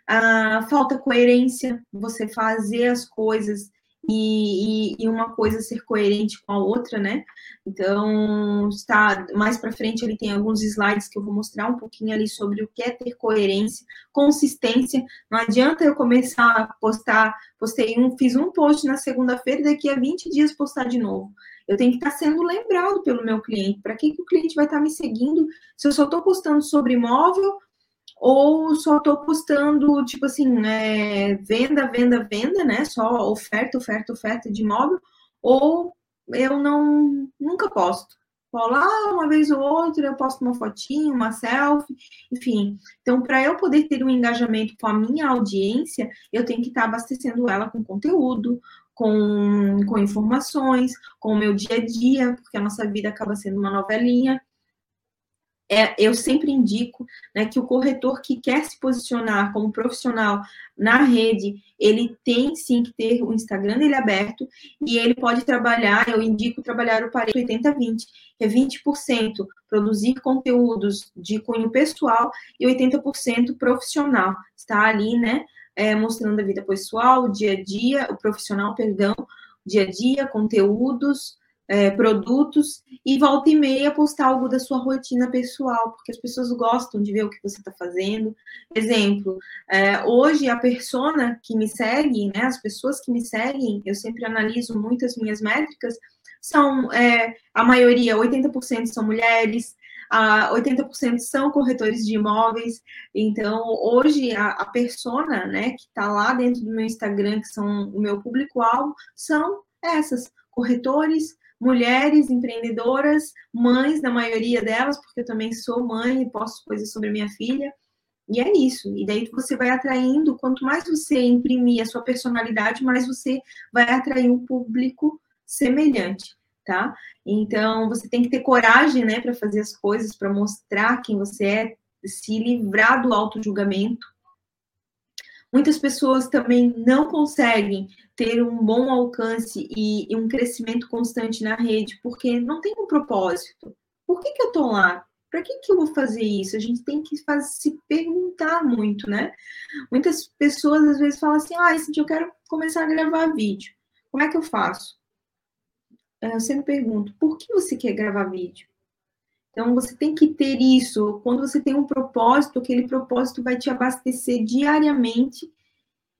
Ah, falta coerência, você fazer as coisas e, e, uma coisa ser coerente com a outra, né? Então, está mais para frente ele tem alguns slides que eu vou mostrar um pouquinho ali sobre o que é ter coerência, consistência. Não adianta eu começar a postar, postei um, fiz um post na segunda-feira daqui a 20 dias postar de novo. Eu tenho que estar sendo lembrado pelo meu cliente. Para que, que o cliente vai estar me seguindo se eu só estou postando sobre imóvel ou só estou postando, tipo assim, né, venda, venda, venda, né? Só oferta, oferta, oferta de imóvel, ou eu não nunca posto. Vou lá uma vez ou outra, eu posto uma fotinha, uma selfie, enfim. Então, para eu poder ter um engajamento com a minha audiência, eu tenho que estar abastecendo ela com conteúdo, com, com informações, com o meu dia a dia, porque a nossa vida acaba sendo uma novelinha é, eu sempre indico né, que o corretor que quer se posicionar como profissional na rede, ele tem sim que ter o Instagram dele aberto e ele pode trabalhar, eu indico trabalhar o Pareto 80-20, que é 20% produzir conteúdos de cunho pessoal e 80% profissional. Está ali, né, é, mostrando a vida pessoal, o dia a dia, o profissional, perdão, dia a dia, conteúdos, é, produtos e volta e meia postar algo da sua rotina pessoal, porque as pessoas gostam de ver o que você está fazendo. Exemplo, é, hoje a persona que me segue, né, as pessoas que me seguem, eu sempre analiso muito as minhas métricas, são é, a maioria, 80% são mulheres, a 80% são corretores de imóveis. Então, hoje a, a persona, né, que está lá dentro do meu Instagram, que são o meu público-alvo, são essas corretores, mulheres empreendedoras, mães, na maioria delas, porque eu também sou mãe e posto coisas sobre minha filha. E é isso. E daí você vai atraindo, quanto mais você imprimir a sua personalidade, mais você vai atrair um público semelhante, tá? Então, você tem que ter coragem, né, para fazer as coisas, para mostrar quem você é, se livrar do auto-julgamento. Muitas pessoas também não conseguem ter um bom alcance e, e um crescimento constante na rede, porque não tem um propósito. Por que, que eu estou lá? Para que, que eu vou fazer isso? A gente tem que fazer, se perguntar muito, né? Muitas pessoas às vezes falam assim: ah, esse dia eu quero começar a gravar vídeo. Como é que eu faço? Eu sempre pergunto: por que você quer gravar vídeo? Então, você tem que ter isso. Quando você tem um propósito, aquele propósito vai te abastecer diariamente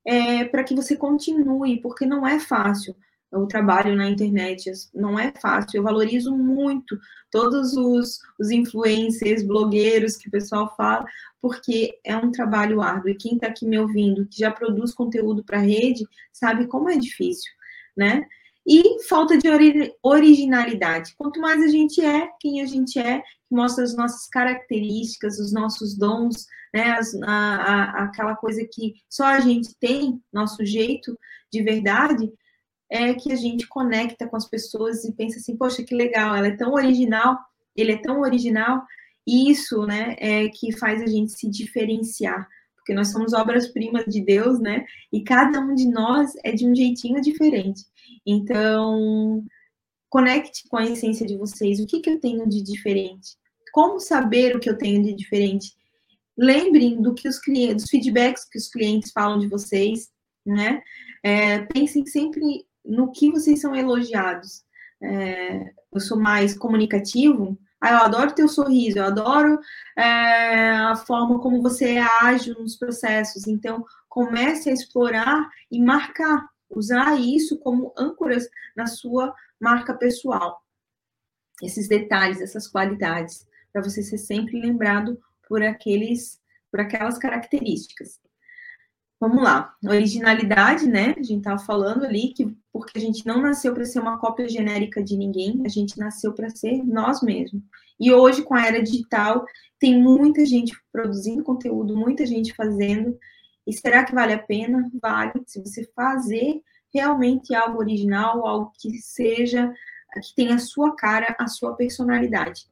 é, para que você continue, porque não é fácil o trabalho na internet, não é fácil. Eu valorizo muito todos os, os influencers, blogueiros que o pessoal fala, porque é um trabalho árduo. E quem está aqui me ouvindo, que já produz conteúdo para a rede, sabe como é difícil, né? E falta de originalidade. Quanto mais a gente é, quem a gente é, mostra as nossas características, os nossos dons, né, as, a, a, aquela coisa que só a gente tem, nosso jeito de verdade, é que a gente conecta com as pessoas e pensa assim, poxa, que legal, ela é tão original, ele é tão original, e isso, né, é que faz a gente se diferenciar, porque nós somos obras-primas de Deus, né, e cada um de nós é de um jeitinho diferente. Então, conecte com a essência de vocês, o que, que eu tenho de diferente? Como saber o que eu tenho de diferente? Lembrem do que os clientes, dos feedbacks que os clientes falam de vocês, né? É, pensem sempre no que vocês são elogiados. É, eu sou mais comunicativo, ah, eu adoro teu sorriso, eu adoro é, a forma como você é ágil nos processos. Então, comece a explorar e marcar, usar isso como âncoras na sua marca pessoal. Esses detalhes, essas qualidades, para você ser sempre lembrado por aqueles, por aquelas características. Vamos lá, originalidade, né? A gente estava falando ali que porque a gente não nasceu para ser uma cópia genérica de ninguém, a gente nasceu para ser nós mesmos. E hoje, com a era digital, tem muita gente produzindo conteúdo, muita gente fazendo. E será que vale a pena? Vale, se você fazer realmente algo original, algo que seja, que tenha a sua cara, a sua personalidade,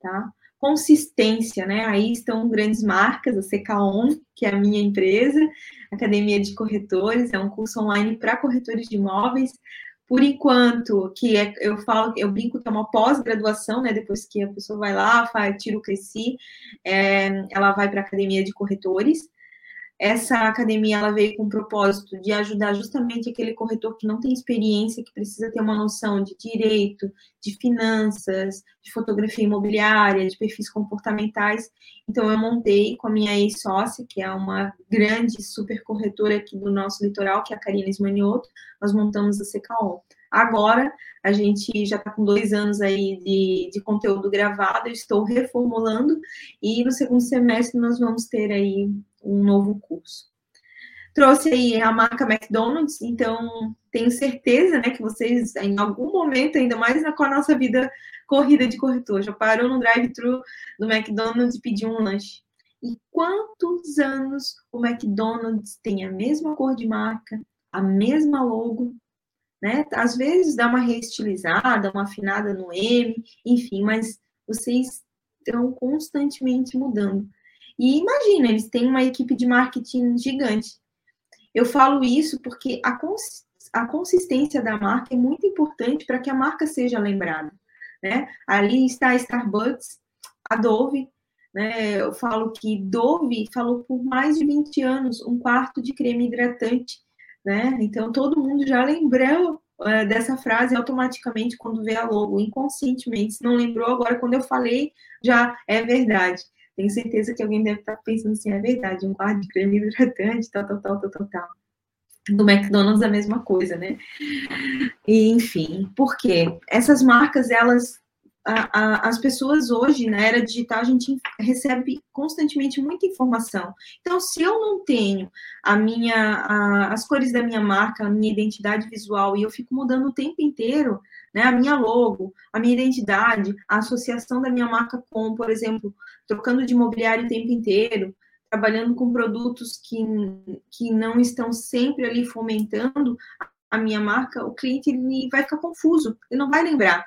tá? Consistência, né? Aí estão grandes marcas, a CKON, que é a minha empresa, Academia de Corretores, é um curso online para corretores de imóveis. Por enquanto, que é, eu falo, eu brinco que é uma pós-graduação, né? Depois que a pessoa vai lá, faz, tira o Cresci, é, ela vai para a Academia de Corretores. Essa academia ela veio com o propósito de ajudar justamente aquele corretor que não tem experiência, que precisa ter uma noção de direito, de finanças, de fotografia imobiliária, de perfis comportamentais. Então, eu montei com a minha ex-sócia, que é uma grande super corretora aqui do nosso litoral, que é a Karina Esmanioto, nós montamos a CKO. Agora, a gente já está com dois anos aí de, de conteúdo gravado, eu estou reformulando, e no segundo semestre nós vamos ter aí um novo curso. Trouxe aí a marca McDonald's, então tenho certeza né, que vocês, em algum momento, ainda mais com a nossa vida corrida de corretor, já parou no drive-thru do McDonald's e pediu um lanche. E quantos anos o McDonald's tem a mesma cor de marca, a mesma logo, né? Às vezes dá uma reestilizada, uma afinada no M, enfim, mas vocês estão constantemente mudando. E imagina, eles têm uma equipe de marketing gigante. Eu falo isso porque a, cons a consistência da marca é muito importante para que a marca seja lembrada. Né? Ali está a Starbucks, a Dove, né? Eu falo que Dove falou por mais de 20 anos um quarto de creme hidratante, né? Então todo mundo já lembrou uh, dessa frase automaticamente quando vê a logo, inconscientemente. Se não lembrou agora quando eu falei, já é verdade. Tenho certeza que alguém deve estar pensando assim, é verdade, um quarto de creme hidratante, tal, tal, tal, tal, tal, tal. Do McDonald's a mesma coisa, né? E, enfim, por quê? Essas marcas, elas a, a, as pessoas hoje, na era digital, a gente recebe constantemente muita informação. Então, se eu não tenho a minha, as cores da minha marca, a minha identidade visual, e eu fico mudando o tempo inteiro, né, a minha logo, a minha identidade, a associação da minha marca com, por exemplo, trocando de imobiliário o tempo inteiro, trabalhando com produtos que, que não estão sempre ali fomentando a minha marca, o cliente ele vai ficar confuso, ele não vai lembrar.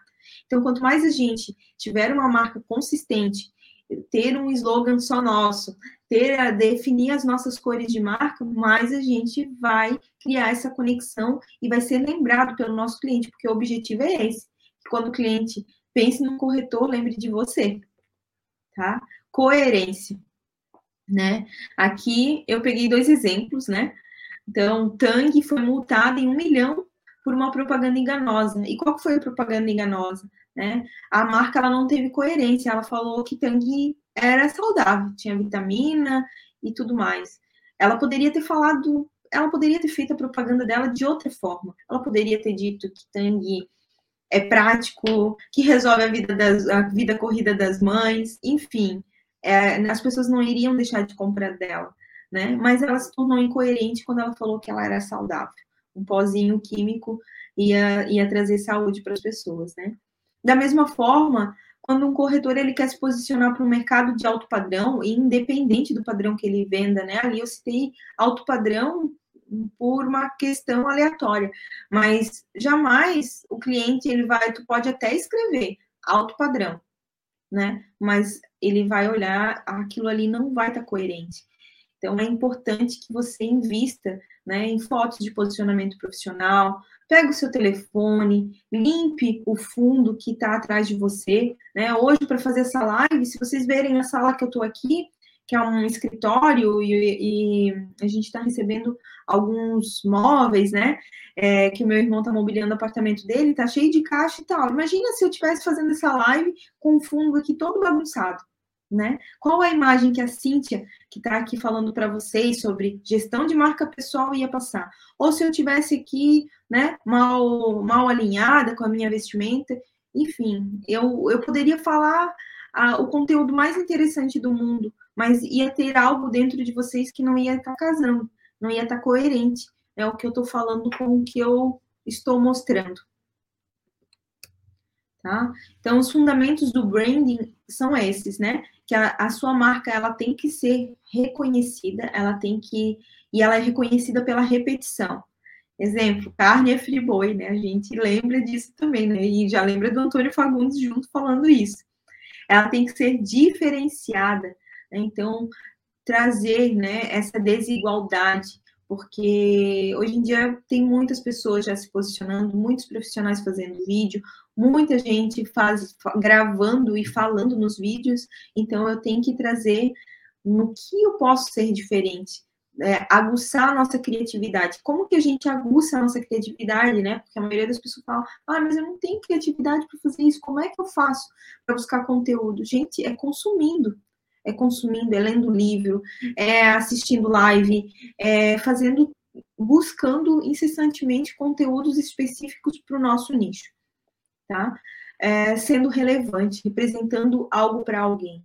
Então, quanto mais a gente tiver uma marca consistente, ter um slogan só nosso, ter a definir as nossas cores de marca, mais a gente vai criar essa conexão e vai ser lembrado pelo nosso cliente, porque o objetivo é esse. Quando o cliente pense no corretor, lembre de você, tá? Coerência, né? Aqui eu peguei dois exemplos, né? Então, Tang foi multado em um milhão por uma propaganda enganosa. E qual foi a propaganda enganosa? Né? A marca ela não teve coerência, ela falou que Tang era saudável, tinha vitamina e tudo mais. Ela poderia ter falado, ela poderia ter feito a propaganda dela de outra forma. Ela poderia ter dito que Tang é prático, que resolve a vida, das, a vida corrida das mães, enfim. É, as pessoas não iriam deixar de comprar dela, né? Mas ela se tornou incoerente quando ela falou que ela era saudável um pozinho químico ia, ia trazer saúde para as pessoas, né? Da mesma forma, quando um corretor ele quer se posicionar para um mercado de alto padrão, independente do padrão que ele venda, né? Ali eu citei alto padrão por uma questão aleatória, mas jamais o cliente ele vai, tu pode até escrever alto padrão, né? Mas ele vai olhar, aquilo ali não vai estar tá coerente. Então é importante que você invista, né, em fotos de posicionamento profissional, pega o seu telefone, limpe o fundo que está atrás de você, né? Hoje para fazer essa live, se vocês verem a sala que eu estou aqui, que é um escritório e, e a gente está recebendo alguns móveis, né? É, que o meu irmão está mobiliando o apartamento dele, tá cheio de caixa e tal. Imagina se eu estivesse fazendo essa live com o fundo aqui todo bagunçado, né? Qual a imagem que a Cíntia, que está aqui falando para vocês sobre gestão de marca pessoal, ia passar? Ou se eu tivesse aqui, né, mal, mal alinhada com a minha vestimenta, enfim, eu, eu poderia falar a, o conteúdo mais interessante do mundo, mas ia ter algo dentro de vocês que não ia estar tá casando, não ia estar tá coerente. É o que eu estou falando com o que eu estou mostrando. Tá? Então, os fundamentos do branding são esses, né? Que a, a, sua marca ela tem que ser reconhecida, ela tem que e ela é reconhecida pela repetição. Exemplo, carne é friboi, né? A gente lembra disso também, né? E já lembra do Antônio Fagundes junto falando isso. Ela tem que ser diferenciada, né? Então, trazer né, essa desigualdade, porque hoje em dia tem muitas pessoas já se posicionando, muitos profissionais fazendo vídeo, muita gente faz gravando e falando nos vídeos, então eu tenho que trazer no que eu posso ser diferente, é, aguçar a nossa criatividade. Como que a gente aguça a nossa criatividade, né? Porque a maioria das pessoas fala, ah, mas eu não tenho criatividade para fazer isso, como é que eu faço para buscar conteúdo? Gente, é consumindo é consumindo, é lendo livro, é assistindo live, é fazendo, buscando incessantemente conteúdos específicos para o nosso nicho, tá? É, sendo relevante, representando algo para alguém.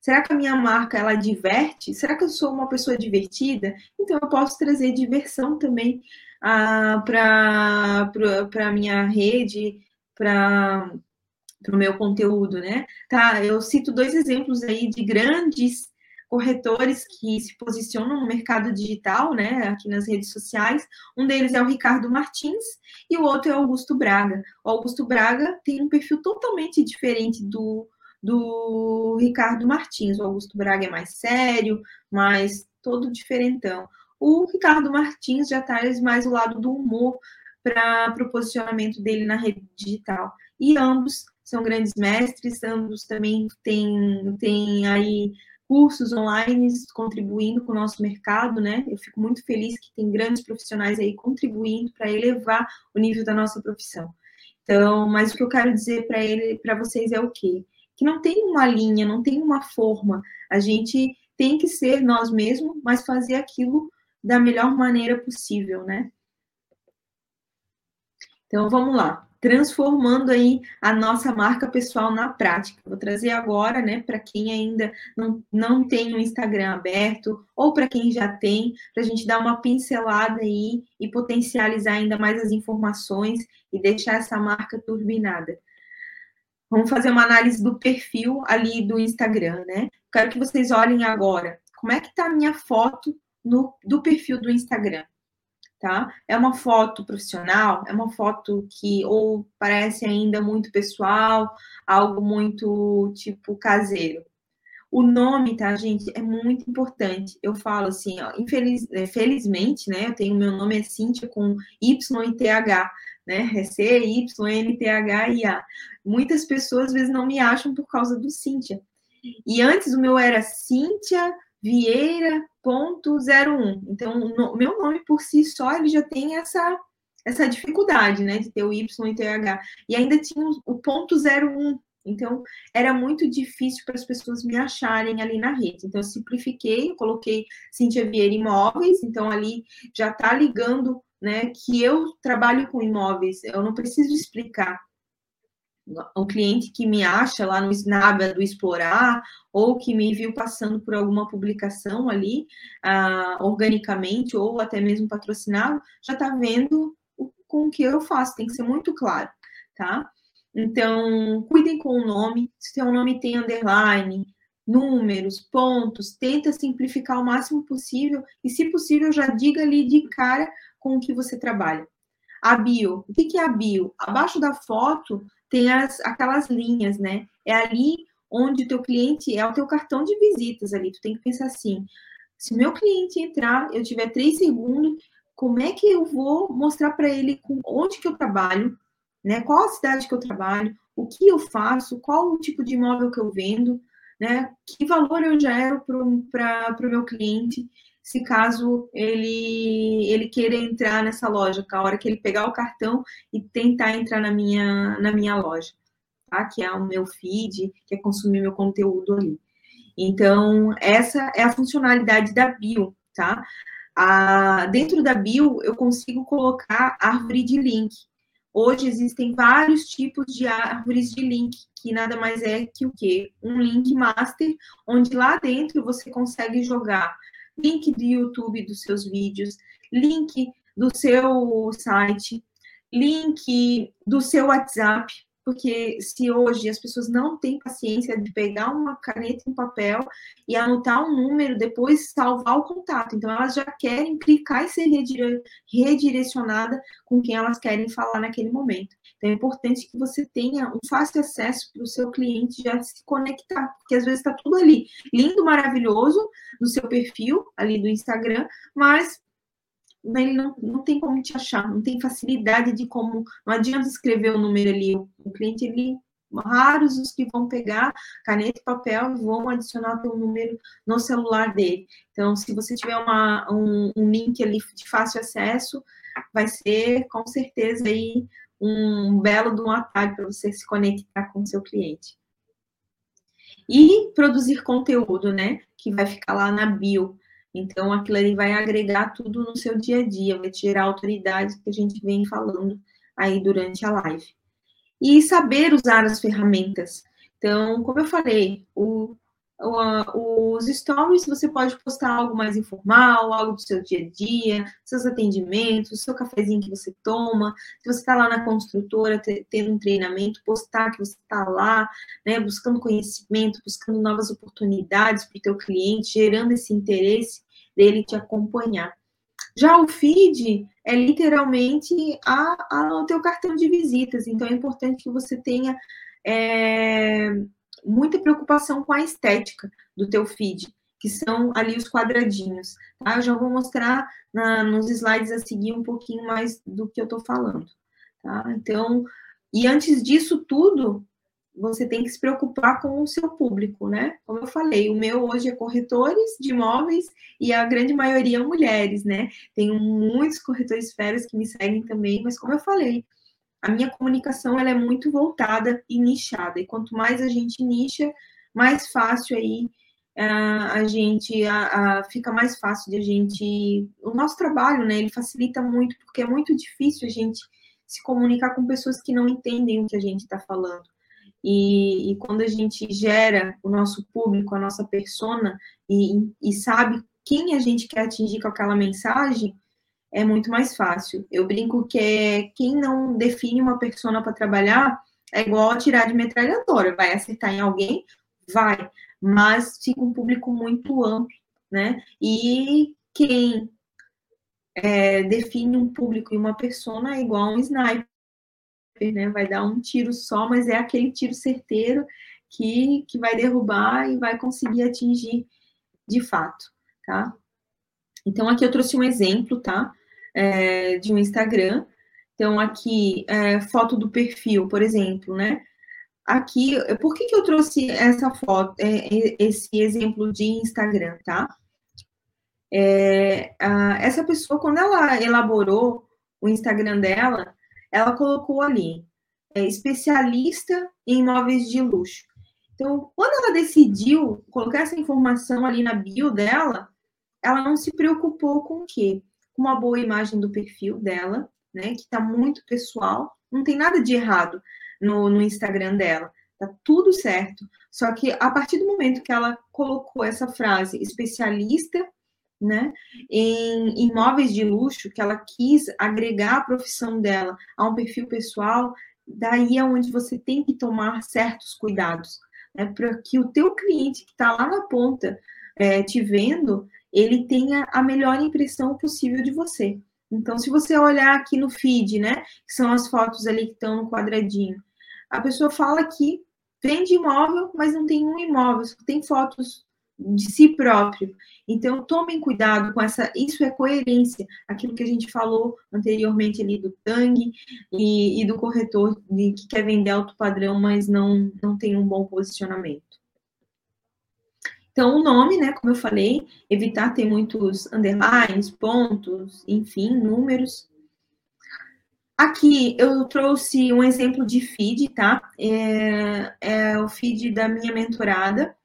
Será que a minha marca ela diverte? Será que eu sou uma pessoa divertida? Então eu posso trazer diversão também ah, para a minha rede, para o meu conteúdo, né? Tá, eu cito dois exemplos aí de grandes corretores que se posicionam no mercado digital, né, aqui nas redes sociais. Um deles é o Ricardo Martins e o outro é o Augusto Braga. O Augusto Braga tem um perfil totalmente diferente do, do Ricardo Martins. O Augusto Braga é mais sério, mais todo diferentão. O Ricardo Martins já traz mais o lado do humor para o posicionamento dele na rede digital. E ambos são grandes mestres, ambos também têm, têm aí cursos online contribuindo com o nosso mercado, né? Eu fico muito feliz que tem grandes profissionais aí contribuindo para elevar o nível da nossa profissão. Então, mas o que eu quero dizer para ele, para vocês é o quê? Que não tem uma linha, não tem uma forma. A gente tem que ser nós mesmos, mas fazer aquilo da melhor maneira possível, né? Então, vamos lá transformando aí a nossa marca pessoal na prática. Vou trazer agora, né, para quem ainda não, não tem o um Instagram aberto, ou para quem já tem, para a gente dar uma pincelada aí e potencializar ainda mais as informações e deixar essa marca turbinada. Vamos fazer uma análise do perfil ali do Instagram, né? Quero que vocês olhem agora. Como é que está a minha foto no, do perfil do Instagram? Tá? É uma foto profissional, é uma foto que ou parece ainda muito pessoal, algo muito tipo caseiro. O nome, tá, gente, é muito importante. Eu falo assim, ó, infeliz, é, felizmente, né? Eu tenho meu nome é Cíntia com Y e TH, né? É C, Y, N, T, H e A. Muitas pessoas às vezes não me acham por causa do Cíntia. E antes o meu era Cíntia Vieira.01. Então, meu nome por si só ele já tem essa essa dificuldade, né, de ter o Y e ter o H. E ainda tinha o ponto 01. Então, era muito difícil para as pessoas me acharem ali na rede. Então, eu simplifiquei, coloquei Cintia Vieira Imóveis, então ali já está ligando, né, que eu trabalho com imóveis, eu não preciso explicar um cliente que me acha lá no Snaba do Explorar, ou que me viu passando por alguma publicação ali, uh, organicamente, ou até mesmo patrocinado, já está vendo o, com o que eu faço, tem que ser muito claro, tá? Então, cuidem com o nome, se seu nome tem underline, números, pontos, tenta simplificar o máximo possível e, se possível, já diga ali de cara com o que você trabalha. A bio, o que é a bio? Abaixo da foto tem as, aquelas linhas, né? É ali onde o teu cliente é o teu cartão de visitas ali. Tu tem que pensar assim: se meu cliente entrar, eu tiver três segundos, como é que eu vou mostrar para ele onde que eu trabalho, né? Qual a cidade que eu trabalho, o que eu faço, qual o tipo de imóvel que eu vendo, né? Que valor eu gero para o meu cliente, se caso ele ele queira entrar nessa loja, a hora que ele pegar o cartão e tentar entrar na minha na minha loja, tá? Que é o meu feed, que é consumir meu conteúdo ali. Então, essa é a funcionalidade da bio, tá? A, dentro da bio, eu consigo colocar árvore de link. Hoje existem vários tipos de árvores de link, que nada mais é que o quê? Um link master, onde lá dentro você consegue jogar link do YouTube dos seus vídeos, link do seu site, link do seu WhatsApp, porque se hoje as pessoas não têm paciência de pegar uma caneta e um papel e anotar um número, depois salvar o contato. Então, elas já querem clicar e ser redire redirecionada com quem elas querem falar naquele momento. Então, é importante que você tenha um fácil acesso para o seu cliente já se conectar, porque às vezes está tudo ali, lindo, maravilhoso, no seu perfil ali do Instagram, mas ele não, não tem como te achar, não tem facilidade de como. Não adianta escrever o número ali. O cliente, ele. Raros os que vão pegar caneta e papel e vão adicionar o teu número no celular dele. Então, se você tiver uma, um, um link ali de fácil acesso, vai ser com certeza aí um belo de um atalho para você se conectar com o seu cliente. E produzir conteúdo, né? Que vai ficar lá na bio. Então, aquilo ali vai agregar tudo no seu dia a dia, vai tirar autoridade que a gente vem falando aí durante a live. E saber usar as ferramentas. Então, como eu falei, o, os stories você pode postar algo mais informal, algo do seu dia a dia, seus atendimentos, seu cafezinho que você toma. Se você está lá na construtora tendo um treinamento, postar que você está lá, né, buscando conhecimento, buscando novas oportunidades para o teu cliente, gerando esse interesse dele te acompanhar. Já o feed é literalmente a, a, o teu cartão de visitas, então é importante que você tenha é, muita preocupação com a estética do teu feed, que são ali os quadradinhos. Tá? Eu já vou mostrar na, nos slides a seguir um pouquinho mais do que eu estou falando. Tá? Então, e antes disso tudo, você tem que se preocupar com o seu público, né? Como eu falei, o meu hoje é corretores de imóveis e a grande maioria mulheres, né? Tenho muitos corretores feras que me seguem também, mas como eu falei, a minha comunicação ela é muito voltada e nichada. E quanto mais a gente nicha, mais fácil aí uh, a gente uh, fica mais fácil de a gente o nosso trabalho, né? Ele facilita muito porque é muito difícil a gente se comunicar com pessoas que não entendem o que a gente está falando. E, e, quando a gente gera o nosso público, a nossa persona, e, e sabe quem a gente quer atingir com aquela mensagem, é muito mais fácil. Eu brinco que quem não define uma persona para trabalhar é igual a tirar de metralhadora. Vai acertar em alguém? Vai. Mas fica um público muito amplo, né? E quem é, define um público e uma persona é igual a um sniper né? Vai dar um tiro só, mas é aquele tiro certeiro que, que vai derrubar e vai conseguir atingir de fato, tá? Então, aqui eu trouxe um exemplo, tá? É, de um Instagram. Então, aqui, é, foto do perfil, por exemplo, né? Aqui, por que, que eu trouxe essa foto, é, esse exemplo de Instagram, tá? É, a, essa pessoa, quando ela elaborou o Instagram dela, ela colocou ali, é, especialista em imóveis de luxo. Então, quando ela decidiu colocar essa informação ali na bio dela, ela não se preocupou com o quê? Com uma boa imagem do perfil dela, né? Que está muito pessoal, não tem nada de errado no, no Instagram dela, tá tudo certo. Só que a partir do momento que ela colocou essa frase especialista né, em imóveis de luxo, que ela quis agregar a profissão dela a um perfil pessoal, daí é onde você tem que tomar certos cuidados. né, para que o teu cliente que está lá na ponta é, te vendo, ele tenha a melhor impressão possível de você. Então, se você olhar aqui no feed, né, que são as fotos ali que estão no quadradinho, a pessoa fala que vende imóvel, mas não tem um imóvel, só tem fotos de si próprio. Então, tomem cuidado com essa. Isso é coerência, aquilo que a gente falou anteriormente ali do Tang e, e do corretor de, que quer vender alto padrão, mas não, não tem um bom posicionamento. Então, o nome, né, como eu falei, evitar ter muitos underlines, pontos, enfim, números. Aqui eu trouxe um exemplo de feed, tá? É, é o feed da minha mentorada,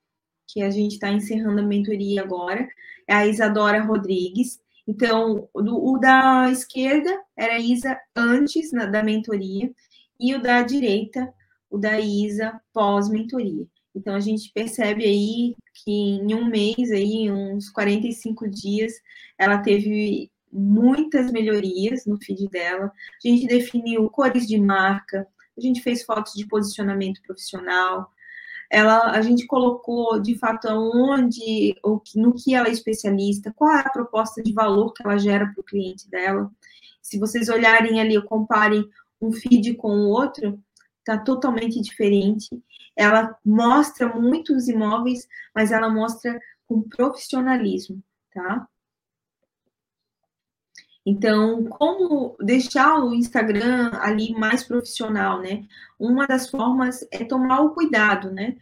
que a gente está encerrando a mentoria agora, é a Isadora Rodrigues. Então, o, o da esquerda era a Isa antes na, da mentoria, e o da direita, o da Isa pós-mentoria. Então, a gente percebe aí que em um mês, aí, uns 45 dias, ela teve muitas melhorias no feed dela. A gente definiu cores de marca, a gente fez fotos de posicionamento profissional, ela, a gente colocou de fato onde, ou no que ela é especialista, qual é a proposta de valor que ela gera para o cliente dela. Se vocês olharem ali, comparem um feed com o outro, está totalmente diferente. Ela mostra muitos imóveis, mas ela mostra com profissionalismo, tá? Então, como deixar o Instagram ali mais profissional, né? Uma das formas é tomar o cuidado, né?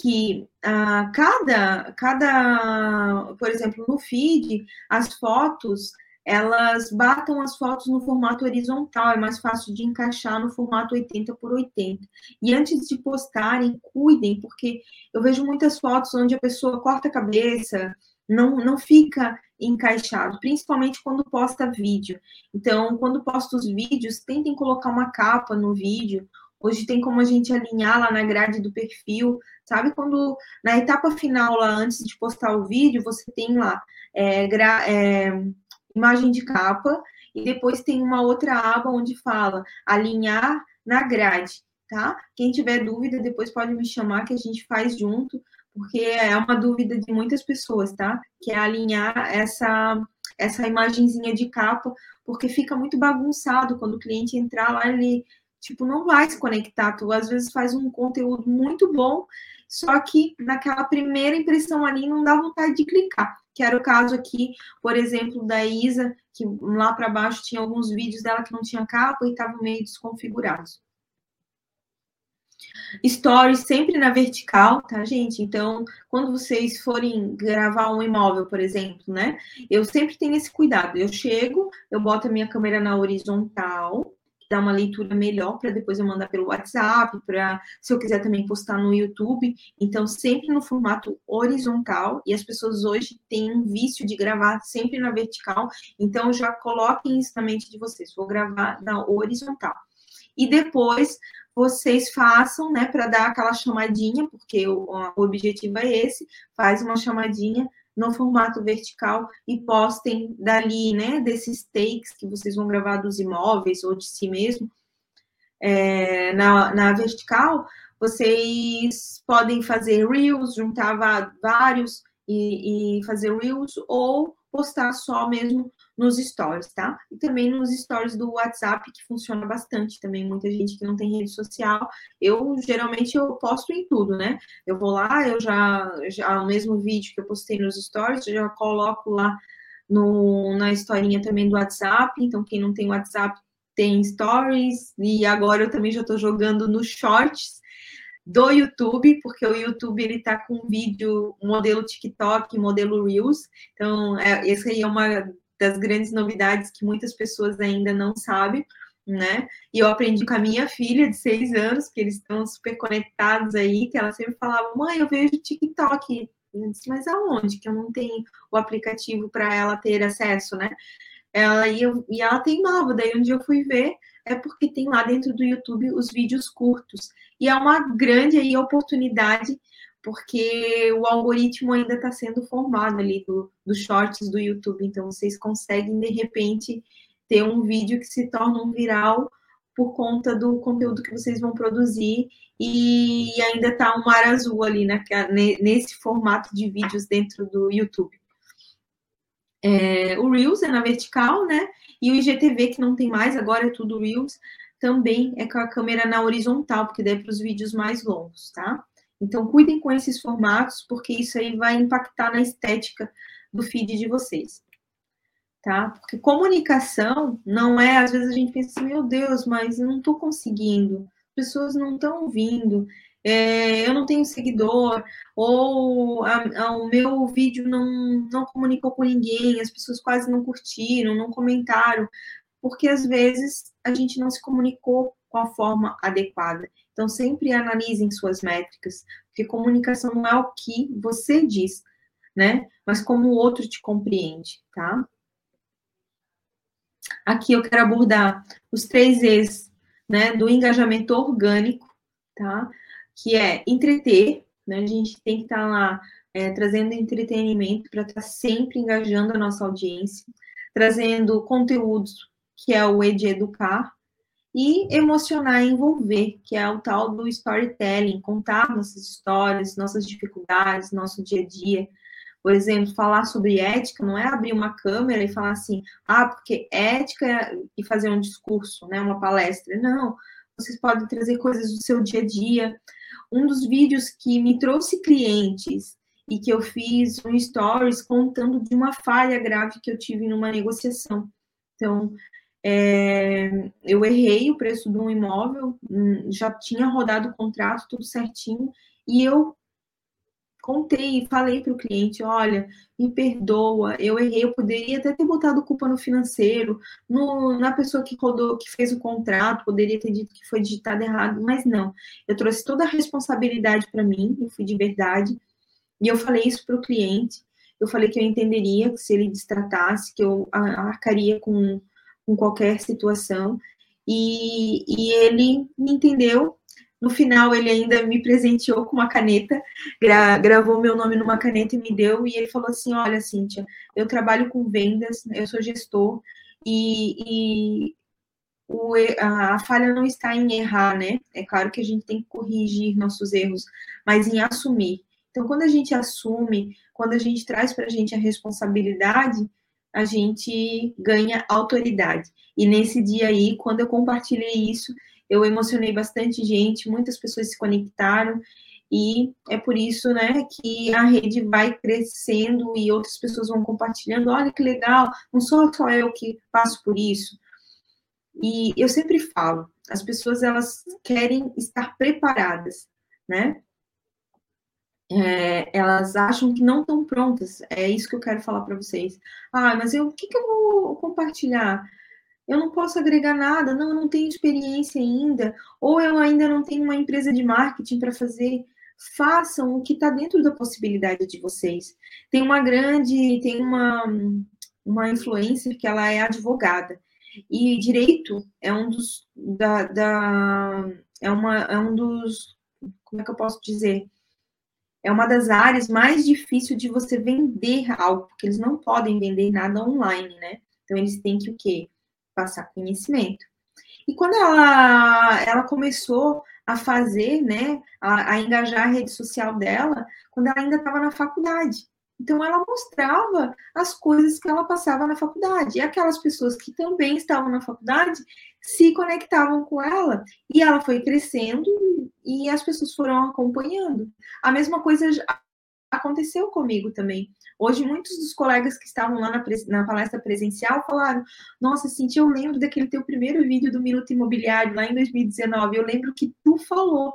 Que ah, cada, cada, por exemplo, no feed, as fotos elas batam as fotos no formato horizontal, é mais fácil de encaixar no formato 80 por 80. E antes de postarem, cuidem, porque eu vejo muitas fotos onde a pessoa corta a cabeça, não, não fica encaixado, principalmente quando posta vídeo. Então, quando posta os vídeos, tentem colocar uma capa no vídeo. Hoje tem como a gente alinhar lá na grade do perfil, sabe? Quando na etapa final, lá antes de postar o vídeo, você tem lá é, gra, é, imagem de capa e depois tem uma outra aba onde fala alinhar na grade, tá? Quem tiver dúvida, depois pode me chamar que a gente faz junto porque é uma dúvida de muitas pessoas, tá? Que é alinhar essa, essa imagenzinha de capa, porque fica muito bagunçado quando o cliente entrar lá, ele tipo não vai se conectar. Tu às vezes faz um conteúdo muito bom, só que naquela primeira impressão ali não dá vontade de clicar. Que era o caso aqui, por exemplo, da Isa, que lá para baixo tinha alguns vídeos dela que não tinha capa e estavam meio desconfigurados. Stories sempre na vertical, tá, gente? Então, quando vocês forem gravar um imóvel, por exemplo, né? Eu sempre tenho esse cuidado. Eu chego, eu boto a minha câmera na horizontal, dá uma leitura melhor para depois eu mandar pelo WhatsApp, para se eu quiser também postar no YouTube. Então, sempre no formato horizontal. E as pessoas hoje têm um vício de gravar sempre na vertical. Então, já coloquem isso na mente de vocês. Vou gravar na horizontal. E depois vocês façam, né, para dar aquela chamadinha, porque o, o objetivo é esse, faz uma chamadinha no formato vertical e postem dali, né, desses takes que vocês vão gravar dos imóveis ou de si mesmo, é, na, na vertical, vocês podem fazer reels, juntar vários e, e fazer reels, ou postar só mesmo nos stories, tá? E também nos stories do WhatsApp, que funciona bastante também. Muita gente que não tem rede social. Eu, geralmente, eu posto em tudo, né? Eu vou lá, eu já, já o mesmo vídeo que eu postei nos stories, eu já coloco lá no, na historinha também do WhatsApp. Então, quem não tem WhatsApp, tem stories. E agora eu também já estou jogando nos shorts do YouTube, porque o YouTube ele tá com vídeo modelo TikTok, modelo Reels. Então, é, aí é uma das grandes novidades que muitas pessoas ainda não sabem, né? E eu aprendi com a minha filha de seis anos, que eles estão super conectados aí, que ela sempre falava, mãe, eu vejo TikTok. Eu disse, mas aonde? Que eu não tenho o aplicativo para ela ter acesso, né? Ela, e, eu, e ela teimava, daí um eu fui ver, é porque tem lá dentro do YouTube os vídeos curtos. E é uma grande aí oportunidade, porque o algoritmo ainda está sendo formado ali do, dos shorts do YouTube. Então, vocês conseguem, de repente, ter um vídeo que se torna um viral por conta do conteúdo que vocês vão produzir e ainda está um mar azul ali né, nesse formato de vídeos dentro do YouTube. É, o Reels é na vertical, né? E o IGTV, que não tem mais, agora é tudo Reels, também é com a câmera na horizontal, porque daí é para os vídeos mais longos, tá? Então, cuidem com esses formatos, porque isso aí vai impactar na estética do feed de vocês. Tá? Porque comunicação não é, às vezes a gente pensa assim, meu Deus, mas eu não estou conseguindo, as pessoas não estão ouvindo, é, eu não tenho seguidor, ou a, a, o meu vídeo não, não comunicou com ninguém, as pessoas quase não curtiram, não comentaram, porque às vezes a gente não se comunicou com a forma adequada. Então, sempre analisem suas métricas, porque comunicação não é o que você diz, né? Mas como o outro te compreende, tá? Aqui eu quero abordar os três E's, né, do engajamento orgânico, tá? Que é entreter, né? A gente tem que estar tá lá é, trazendo entretenimento para estar tá sempre engajando a nossa audiência, trazendo conteúdos, que é o E de educar, e emocionar e envolver, que é o tal do storytelling, contar nossas histórias, nossas dificuldades, nosso dia a dia. Por exemplo, falar sobre ética não é abrir uma câmera e falar assim, ah, porque ética e fazer um discurso, né, uma palestra. Não, vocês podem trazer coisas do seu dia a dia. Um dos vídeos que me trouxe clientes e que eu fiz um stories contando de uma falha grave que eu tive numa negociação. Então, é, eu errei o preço de um imóvel, hum, já tinha rodado o contrato, tudo certinho, e eu contei, falei para o cliente, olha, me perdoa, eu errei, eu poderia até ter botado culpa no financeiro, no, na pessoa que rodou, que fez o contrato, poderia ter dito que foi digitado errado, mas não. Eu trouxe toda a responsabilidade para mim, eu fui de verdade, e eu falei isso para o cliente, eu falei que eu entenderia que se ele destratasse, que eu arcaria com com qualquer situação. E, e ele me entendeu. No final, ele ainda me presenteou com uma caneta, gra gravou meu nome numa caneta e me deu. E ele falou assim: Olha, Cíntia, eu trabalho com vendas, eu sou gestor, e, e o, a, a, falha não está em errar, né? É claro que a gente tem que corrigir nossos erros, mas em assumir. Então, quando a gente assume, quando a gente traz para a gente a responsabilidade, a gente ganha autoridade. E nesse dia aí, quando eu compartilhei isso, eu emocionei bastante gente, muitas pessoas se conectaram, e é por isso, né, que a rede vai crescendo e outras pessoas vão compartilhando. Olha que legal, não sou só eu que passo por isso. E eu sempre falo, as pessoas elas querem estar preparadas, né? É, elas acham que não estão prontas. É isso que eu quero falar para vocês. Ah, mas eu, o que, que eu vou compartilhar? Eu não posso agregar nada, não, eu não tenho experiência ainda, ou eu ainda não tenho uma empresa de marketing para fazer. Façam o que está dentro da possibilidade de vocês. Tem uma grande, tem uma, uma influencer que ela é advogada. E direito é um dos da, da é uma é um dos como é que eu posso dizer? É uma das áreas mais difíceis de você vender algo, porque eles não podem vender nada online, né? Então eles têm que o quê? Passar conhecimento. E quando ela, ela começou a fazer, né, a, a engajar a rede social dela, quando ela ainda estava na faculdade. Então, ela mostrava as coisas que ela passava na faculdade. E aquelas pessoas que também estavam na faculdade se conectavam com ela. E ela foi crescendo e as pessoas foram acompanhando. A mesma coisa aconteceu comigo também. Hoje, muitos dos colegas que estavam lá na, na, palestra presencial falaram: Nossa, Cintia, eu lembro daquele teu primeiro vídeo do Minuto Imobiliário lá em 2019. Eu lembro que tu falou.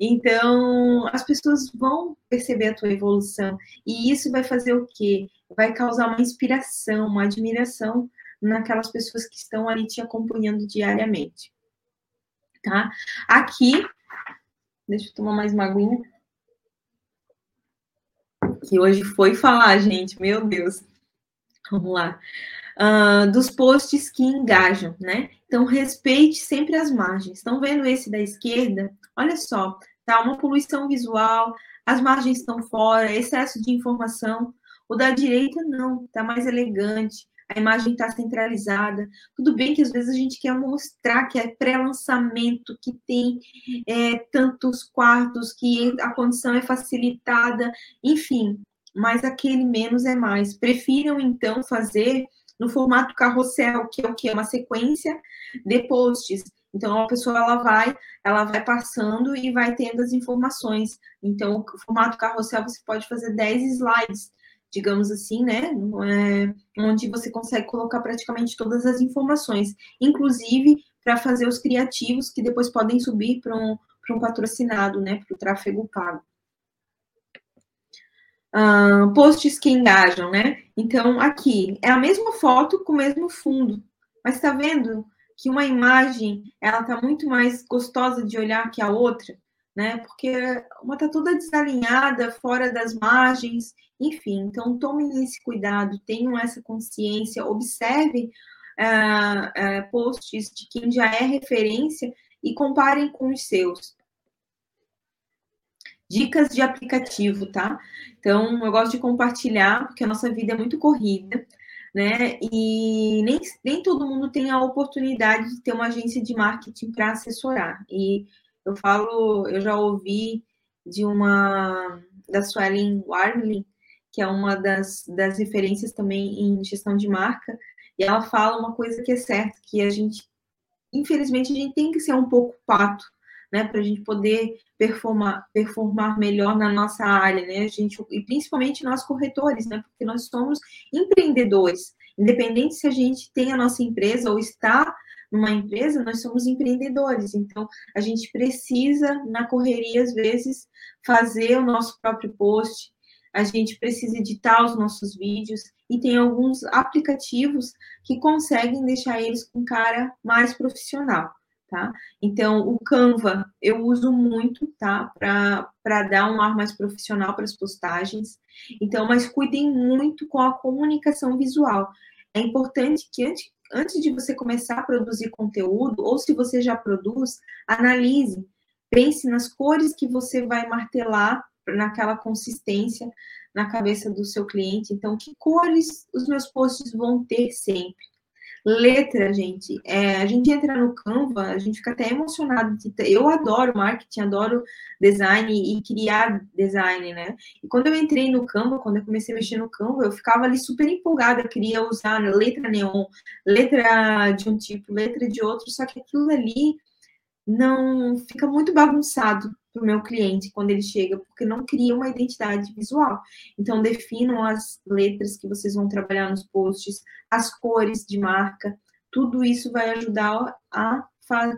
Então, as pessoas vão perceber a tua evolução. E isso vai fazer o quê? Vai causar uma inspiração, uma admiração naquelas pessoas que estão ali te acompanhando diariamente. Tá? Aqui, deixa eu tomar mais uma aguinha que hoje foi falar, gente, meu Deus. Vamos lá. Uh, dos posts que engajam, né? Então, respeite sempre as margens. Estão vendo esse da esquerda? Olha só, tá uma poluição visual, as margens estão fora, excesso de informação. O da direita, não, tá mais elegante. A imagem está centralizada. Tudo bem que às vezes a gente quer mostrar que é pré-lançamento, que tem é, tantos quartos, que a condição é facilitada, enfim, mas aquele menos é mais. Prefiram então fazer no formato carrossel, que é o que é uma sequência de posts. Então a pessoa ela vai, ela vai passando e vai tendo as informações. Então, o formato carrossel você pode fazer 10 slides digamos assim, né? É, onde você consegue colocar praticamente todas as informações, inclusive para fazer os criativos que depois podem subir para um, um patrocinado, né? Para o tráfego pago. Uh, posts que engajam, né? Então, aqui é a mesma foto com o mesmo fundo, mas está vendo que uma imagem ela está muito mais gostosa de olhar que a outra? Né? Porque uma está toda desalinhada, fora das margens, enfim. Então, tomem esse cuidado, tenham essa consciência, observem uh, uh, posts de quem já é referência e comparem com os seus. Dicas de aplicativo, tá? Então, eu gosto de compartilhar, porque a nossa vida é muito corrida, né? E nem, nem todo mundo tem a oportunidade de ter uma agência de marketing para assessorar. E eu falo, eu já ouvi de uma da Suelen Warmley, que é uma das, das referências também em gestão de marca, e ela fala uma coisa que é certa, que a gente, infelizmente, a gente tem que ser um pouco pato, né, para a gente poder performar, performar melhor na nossa área, né, a gente, e principalmente nós corretores, né, porque nós somos empreendedores, independente se a gente tem a nossa empresa ou está numa empresa, nós somos empreendedores, então a gente precisa, na correria, às vezes, fazer o nosso próprio post, a gente precisa editar os nossos vídeos e tem alguns aplicativos que conseguem deixar eles com cara mais profissional, tá? Então, o Canva eu uso muito, tá? Para dar um ar mais profissional para as postagens. Então, mas cuidem muito com a comunicação visual. É importante que antes, antes de você começar a produzir conteúdo, ou se você já produz, analise, pense nas cores que você vai martelar naquela consistência na cabeça do seu cliente. Então, que cores os meus posts vão ter sempre? Letra, gente, é, a gente entra no Canva, a gente fica até emocionado. Eu adoro marketing, adoro design e criar design, né? E quando eu entrei no Canva, quando eu comecei a mexer no Canva, eu ficava ali super empolgada, queria usar letra neon, letra de um tipo, letra de outro, só que aquilo ali não fica muito bagunçado para o meu cliente quando ele chega, porque não cria uma identidade visual. Então, definam as letras que vocês vão trabalhar nos posts, as cores de marca, tudo isso vai ajudar a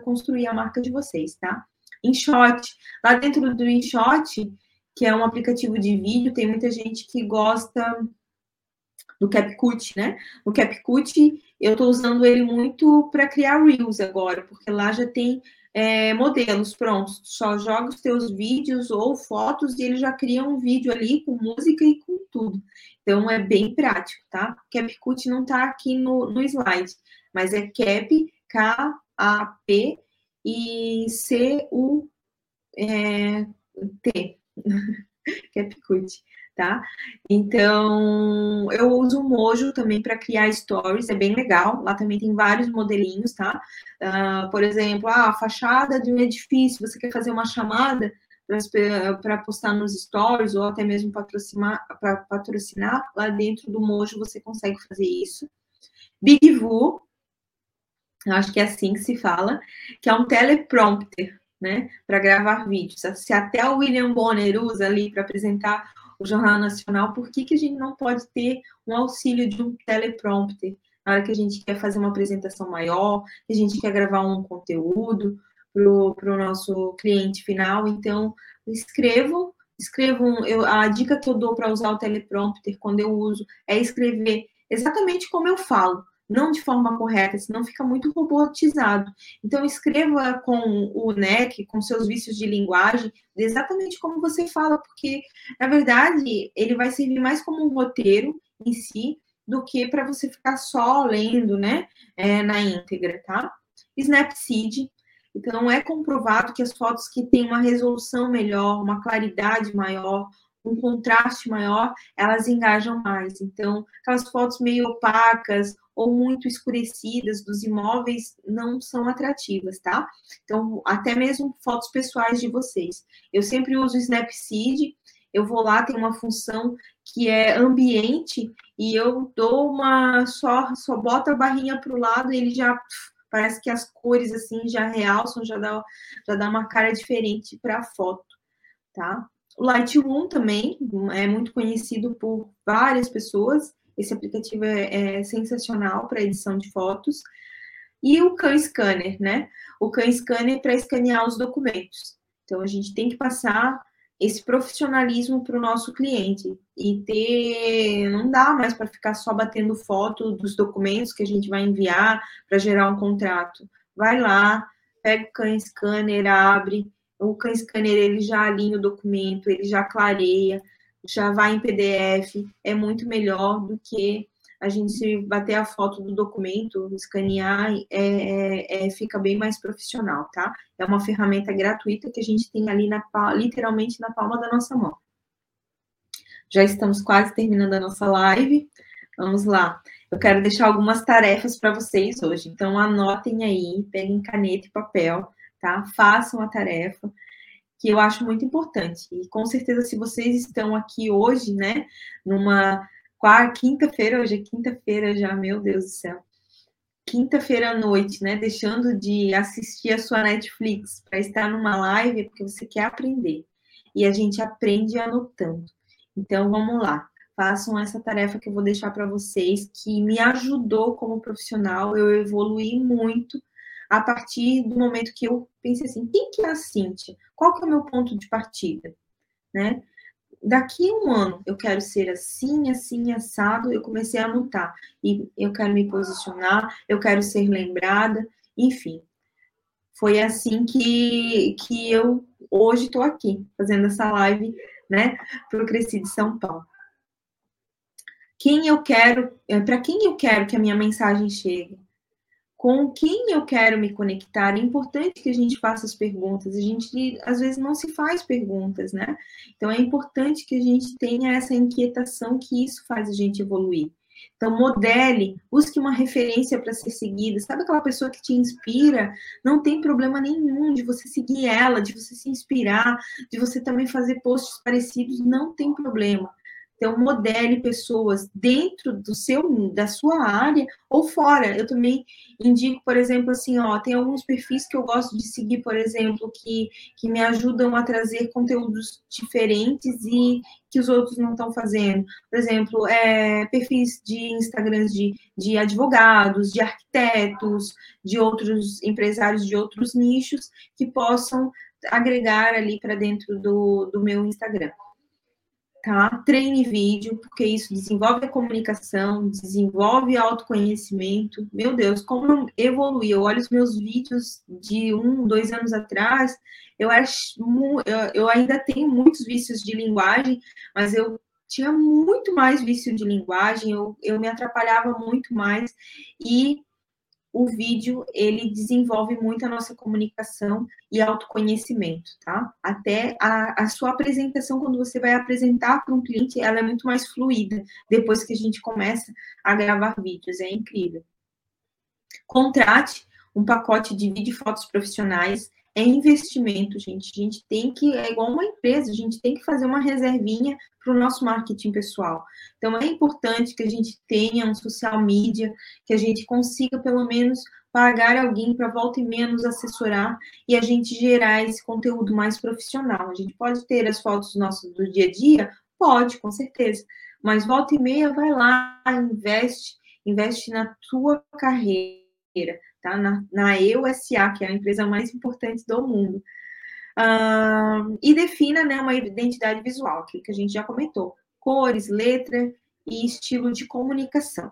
construir a marca de vocês, tá? InShot, lá dentro do InShot, que é um aplicativo de vídeo, tem muita gente que gosta do CapCut, né? O CapCut, eu estou usando ele muito para criar Reels agora, porque lá já tem é, modelos prontos. Só joga os teus vídeos ou fotos e ele já cria um vídeo ali com música e com tudo. Então é bem prático, tá? CapCut não está aqui no, no slide, mas é Cap, K-A-P e C-U-T. É, CapCut tá? Então, eu uso o Mojo também para criar stories, é bem legal. Lá também tem vários modelinhos, tá? Uh, por exemplo, ah, a fachada de um edifício, você quer fazer uma chamada para postar nos stories ou até mesmo patrocinar, para patrocinar, lá dentro do Mojo você consegue fazer isso. BigVoo, acho que é assim que se fala, que é um teleprompter, né, para gravar vídeos. Se até o William Bonner usa ali para apresentar o Jornal Nacional, por que, que a gente não pode ter um auxílio de um teleprompter na hora que a gente quer fazer uma apresentação maior, que a gente quer gravar um conteúdo para o nosso cliente final? Então, escrevam, escrevam. Eu, a dica que eu dou para usar o teleprompter quando eu uso é escrever exatamente como eu falo não de forma correta, senão fica muito robotizado. Então, escreva com o NEC, com seus vícios de linguagem, exatamente como você fala, porque, na verdade, ele vai servir mais como um roteiro em si, do que para você ficar só lendo, né, é, na íntegra, tá? Snapseed. Então, é comprovado que as fotos que têm uma resolução melhor, uma claridade maior, um contraste maior, elas engajam mais. Então, aquelas fotos meio opacas ou muito escurecidas dos imóveis não são atrativas, tá? Então, até mesmo fotos pessoais de vocês. Eu sempre uso o Snapseed, eu vou lá, tem uma função que é ambiente, e eu dou uma só, só bota a barrinha para o lado e ele já parece que as cores assim já realçam, já dá, já dá uma cara diferente para a foto, tá? O Lightroom também é muito conhecido por várias pessoas. Esse aplicativo é, é sensacional para edição de fotos. E o Can Scanner, né? O Can Scanner para escanear os documentos. Então, a gente tem que passar esse profissionalismo para o nosso cliente e ter não dá mais para ficar só batendo foto dos documentos que a gente vai enviar para gerar um contrato. Vai lá, pega o Can Scanner, abre, o Can Scanner ele já alinha o documento, ele já clareia, já vai em PDF, é muito melhor do que a gente bater a foto do documento, escanear, é, é, é, fica bem mais profissional, tá? É uma ferramenta gratuita que a gente tem ali na, literalmente na palma da nossa mão. Já estamos quase terminando a nossa live. Vamos lá. Eu quero deixar algumas tarefas para vocês hoje. Então, anotem aí, peguem caneta e papel, tá? Façam a tarefa, que eu acho muito importante. E com certeza, se vocês estão aqui hoje, né, numa quinta-feira, hoje é quinta-feira já, meu Deus do céu. Quinta-feira à noite, né? Deixando de assistir a sua Netflix para estar numa live, é porque você quer aprender. E a gente aprende anotando. Então, vamos lá. Façam essa tarefa que eu vou deixar para vocês, que me ajudou como profissional. Eu evolui muito a partir do momento que eu pensei assim: quem que é a Cíntia? Qual que é o meu ponto de partida? Né? daqui a um ano eu quero ser assim, assim, assado, eu comecei a anotar. E eu quero me posicionar, eu quero ser lembrada, enfim. Foi assim que, que eu hoje estou aqui, fazendo essa live, né, para o Cresci de São Paulo. Quem eu quero, é, para quem eu quero que a minha mensagem chegue? Com quem eu quero me conectar. É importante que a gente faça as perguntas. A gente, às vezes, não se faz perguntas, né? Então, é importante que a gente tenha essa inquietação que isso faz a gente evoluir. Então, modele, busque uma referência para ser seguida. Sabe aquela pessoa que te inspira? Não tem problema nenhum de você seguir ela, de você se inspirar, de você também fazer posts parecidos, não tem problema. Então, modele pessoas dentro do seu, da sua área ou fora. Eu também indico, por exemplo, assim, ó, tem alguns perfis que eu gosto de seguir, por exemplo, que, que me ajudam a trazer conteúdos diferentes e que os outros não estão fazendo. Por exemplo, é, perfis de Instagrams de, de advogados, de arquitetos, de outros empresários de outros nichos que possam agregar ali para dentro do, do meu Instagram tá? Treine vídeo, porque isso desenvolve a comunicação, desenvolve autoconhecimento. Meu Deus, como eu evoluí. Eu olho os meus vídeos de um, dois anos atrás, eu acho, eu ainda tenho muitos vícios de linguagem, mas eu tinha muito mais vício de linguagem, eu, eu me atrapalhava muito mais e o vídeo ele desenvolve muito a nossa comunicação e autoconhecimento, tá? Até a, a sua apresentação, quando você vai apresentar para um cliente, ela é muito mais fluida depois que a gente começa a gravar vídeos, é incrível. Contrate um pacote de vídeo e fotos profissionais é investimento, gente. A gente tem que, é igual uma empresa, a gente tem que fazer uma reservinha para o nosso marketing pessoal. Então, é importante que a gente tenha um social media, que a gente consiga, pelo menos, pagar alguém para volta e menos assessorar e a gente gerar esse conteúdo mais profissional. A gente pode ter as fotos nossas do dia a dia? Pode, com certeza. Mas volta e meia, vai lá, investe, investe na tua carreira tá? na, na EUSA, que é a empresa mais importante do mundo. Uh, e defina né, uma identidade visual, que, que a gente já comentou: cores, letra e estilo de comunicação.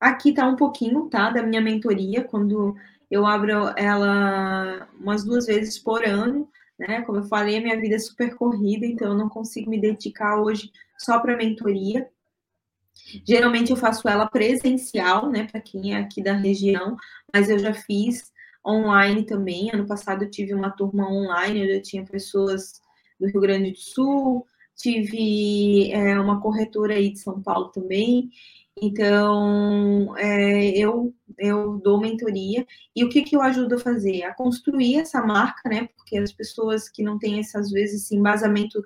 Aqui está um pouquinho tá, da minha mentoria, quando eu abro ela umas duas vezes por ano. Né? Como eu falei, a minha vida é super corrida, então eu não consigo me dedicar hoje só para mentoria. Geralmente eu faço ela presencial, né, para quem é aqui da região, mas eu já fiz online também. Ano passado eu tive uma turma online, eu tinha pessoas do Rio Grande do Sul, tive é, uma corretora aí de São Paulo também. Então, é, eu, eu dou mentoria. E o que, que eu ajudo a fazer? A construir essa marca, né? Porque as pessoas que não têm, essas vezes, esse embasamento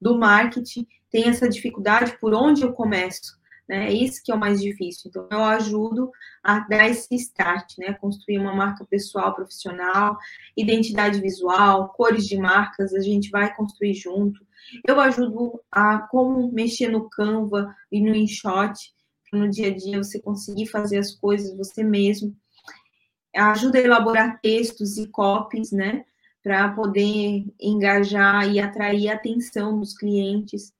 do marketing, têm essa dificuldade por onde eu começo. Né? Isso que é o mais difícil. Então, eu ajudo a dar esse start, né? Construir uma marca pessoal, profissional, identidade visual, cores de marcas, a gente vai construir junto. Eu ajudo a como mexer no Canva e no InShot, no dia a dia você conseguir fazer as coisas você mesmo. Ajuda a elaborar textos e copies, né? Para poder engajar e atrair a atenção dos clientes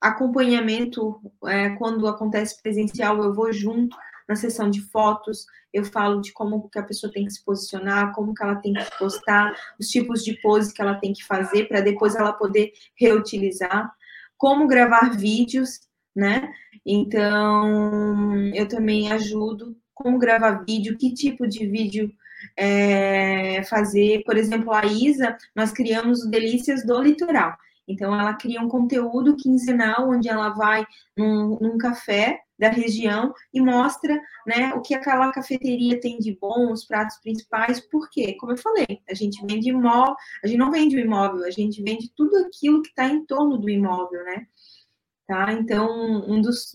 acompanhamento, é, quando acontece presencial, eu vou junto na sessão de fotos, eu falo de como que a pessoa tem que se posicionar, como que ela tem que postar, os tipos de pose que ela tem que fazer para depois ela poder reutilizar, como gravar vídeos, né? Então, eu também ajudo como gravar vídeo, que tipo de vídeo é, fazer. Por exemplo, a Isa, nós criamos o Delícias do Litoral. Então, ela cria um conteúdo quinzenal onde ela vai num, num, café da região e mostra né, o que aquela cafeteria tem de bom, os pratos principais. Por quê? Como eu falei, a gente vende imóvel, a gente não vende o imóvel, a gente vende tudo aquilo que está em torno do imóvel, né? Tá? Então, um dos,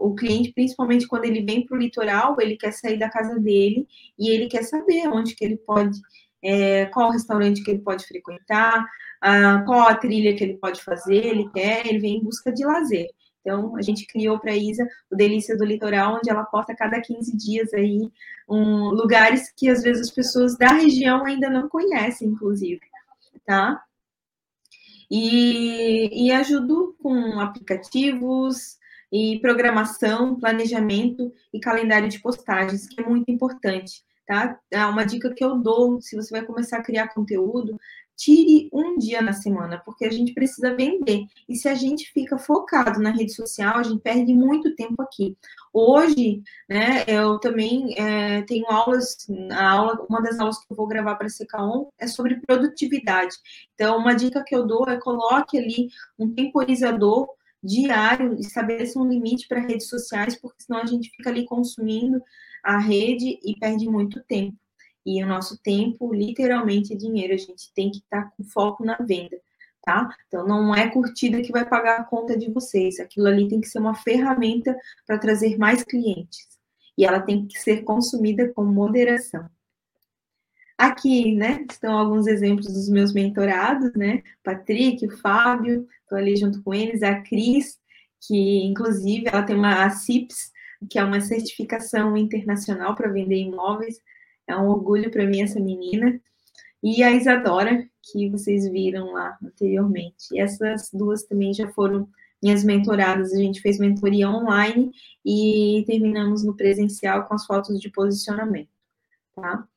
o cliente, principalmente quando ele vem para o litoral, ele quer sair da casa dele e ele quer saber onde que ele pode, é, qual restaurante que ele pode frequentar, ah, qual a trilha que ele pode fazer, ele quer, ele vem em busca de lazer. Então, a gente criou para a Isa o Delícia do Litoral, onde ela posta a cada 15 dias aí um, lugares que às vezes as pessoas da região ainda não conhecem, inclusive, tá? E, e ajudo com aplicativos e programação, planejamento e calendário de postagens, que é muito importante, tá? É uma dica que eu dou, se você vai começar a criar conteúdo, tire um dia na semana, porque a gente precisa vender. E se a gente fica focado na rede social, a gente perde muito tempo aqui. Hoje, né, eu também é, tenho aulas, aula, uma das aulas que eu vou gravar para a CK1 é sobre produtividade. Então, uma dica que eu dou é coloque ali um temporizador diário, estabeleça um limite para redes sociais, porque senão a gente fica ali consumindo a rede e perde muito tempo. E o nosso tempo, literalmente, é dinheiro. A gente tem que estar com foco na venda, tá? Então, não é curtida que vai pagar a conta de vocês. Aquilo ali tem que ser uma ferramenta para trazer mais clientes. E ela tem que ser consumida com moderação. Aqui, né, estão alguns exemplos dos meus mentorados, né? Patrick, o Fábio, estou ali junto com eles, a Cris, que inclusive ela tem uma a CIPS, que é uma certificação internacional para vender imóveis. É um orgulho para mim essa menina. E a Isadora, que vocês viram lá anteriormente. E essas duas também já foram minhas mentoradas. A gente fez mentoria online e terminamos no presencial com as fotos de posicionamento, tá?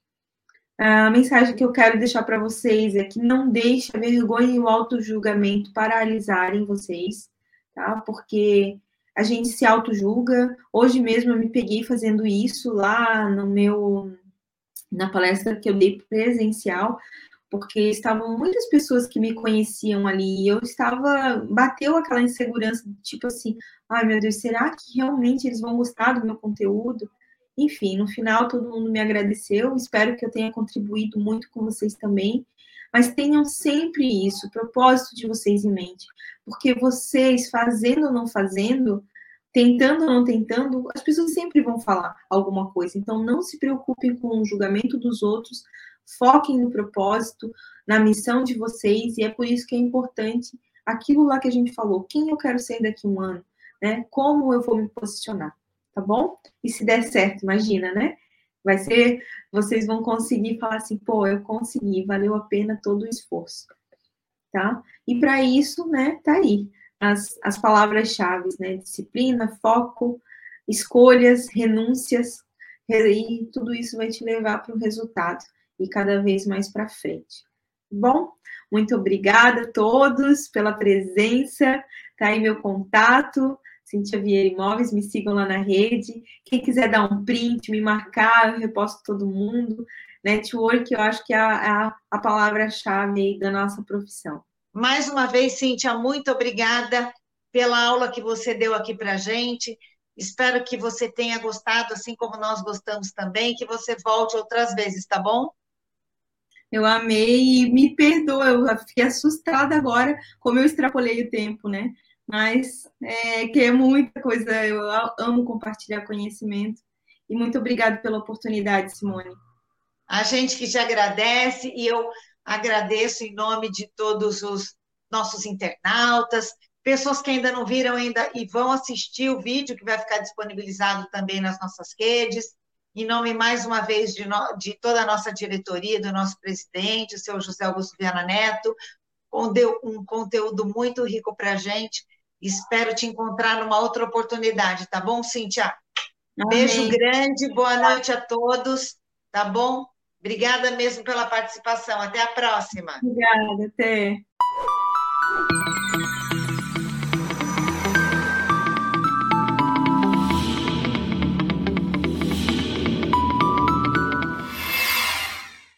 A mensagem que eu quero deixar para vocês é que não deixe a vergonha e o auto-julgamento paralisarem vocês, tá? Porque a gente se auto-julga. Hoje mesmo eu me peguei fazendo isso lá no meu na palestra que eu dei presencial, porque estavam muitas pessoas que me conheciam ali e eu estava bateu aquela insegurança tipo assim, ai meu Deus, será que realmente eles vão gostar do meu conteúdo? Enfim, no final todo mundo me agradeceu, espero que eu tenha contribuído muito com vocês também. Mas tenham sempre isso, o propósito de vocês em mente, porque vocês fazendo ou não fazendo, tentando ou não tentando, as pessoas sempre vão falar alguma coisa. Então, não se preocupem com o julgamento dos outros, foquem no propósito, na missão de vocês, e é por isso que é importante aquilo lá que a gente falou: quem eu quero ser daqui a um ano, né? Como eu vou me posicionar, tá bom? E se der certo, imagina, né? Vai ser, vocês vão conseguir falar assim, pô, eu consegui, valeu a pena todo o esforço, tá? E para isso, né, tá aí as, as palavras-chave, né? Disciplina, foco, escolhas, renúncias, e tudo isso vai te levar para o resultado e cada vez mais para frente. Bom, muito obrigada a todos pela presença. Tá aí meu contato, Cintia Vieira Imóveis, me sigam lá na rede. Quem quiser dar um print, me marcar, eu reposto todo mundo. Network, eu acho que é a, a, a palavra-chave da nossa profissão, Mais uma vez, Cíntia, muito obrigada pela aula que você deu aqui para a gente. Espero que você tenha gostado, assim como nós gostamos também, que você volte outras vezes, tá bom? Eu amei e me perdoa, eu fiquei assustada agora como eu extrapolei o tempo, né? Mas é, que é muita coisa, eu amo compartilhar conhecimento. E muito obrigada pela oportunidade, Simone. A gente que te agradece e eu agradeço em nome de todos os nossos internautas, pessoas que ainda não viram ainda e vão assistir o vídeo que vai ficar disponibilizado também nas nossas redes. Em nome, mais uma vez, de, no, de toda a nossa diretoria, do nosso presidente, o senhor José Augusto Viana Neto, deu um conteúdo muito rico para a gente. Espero te encontrar numa outra oportunidade, tá bom, Cíntia? Amém. Beijo grande, boa noite a todos, tá bom? Obrigada mesmo pela participação. Até a próxima. Obrigada, até.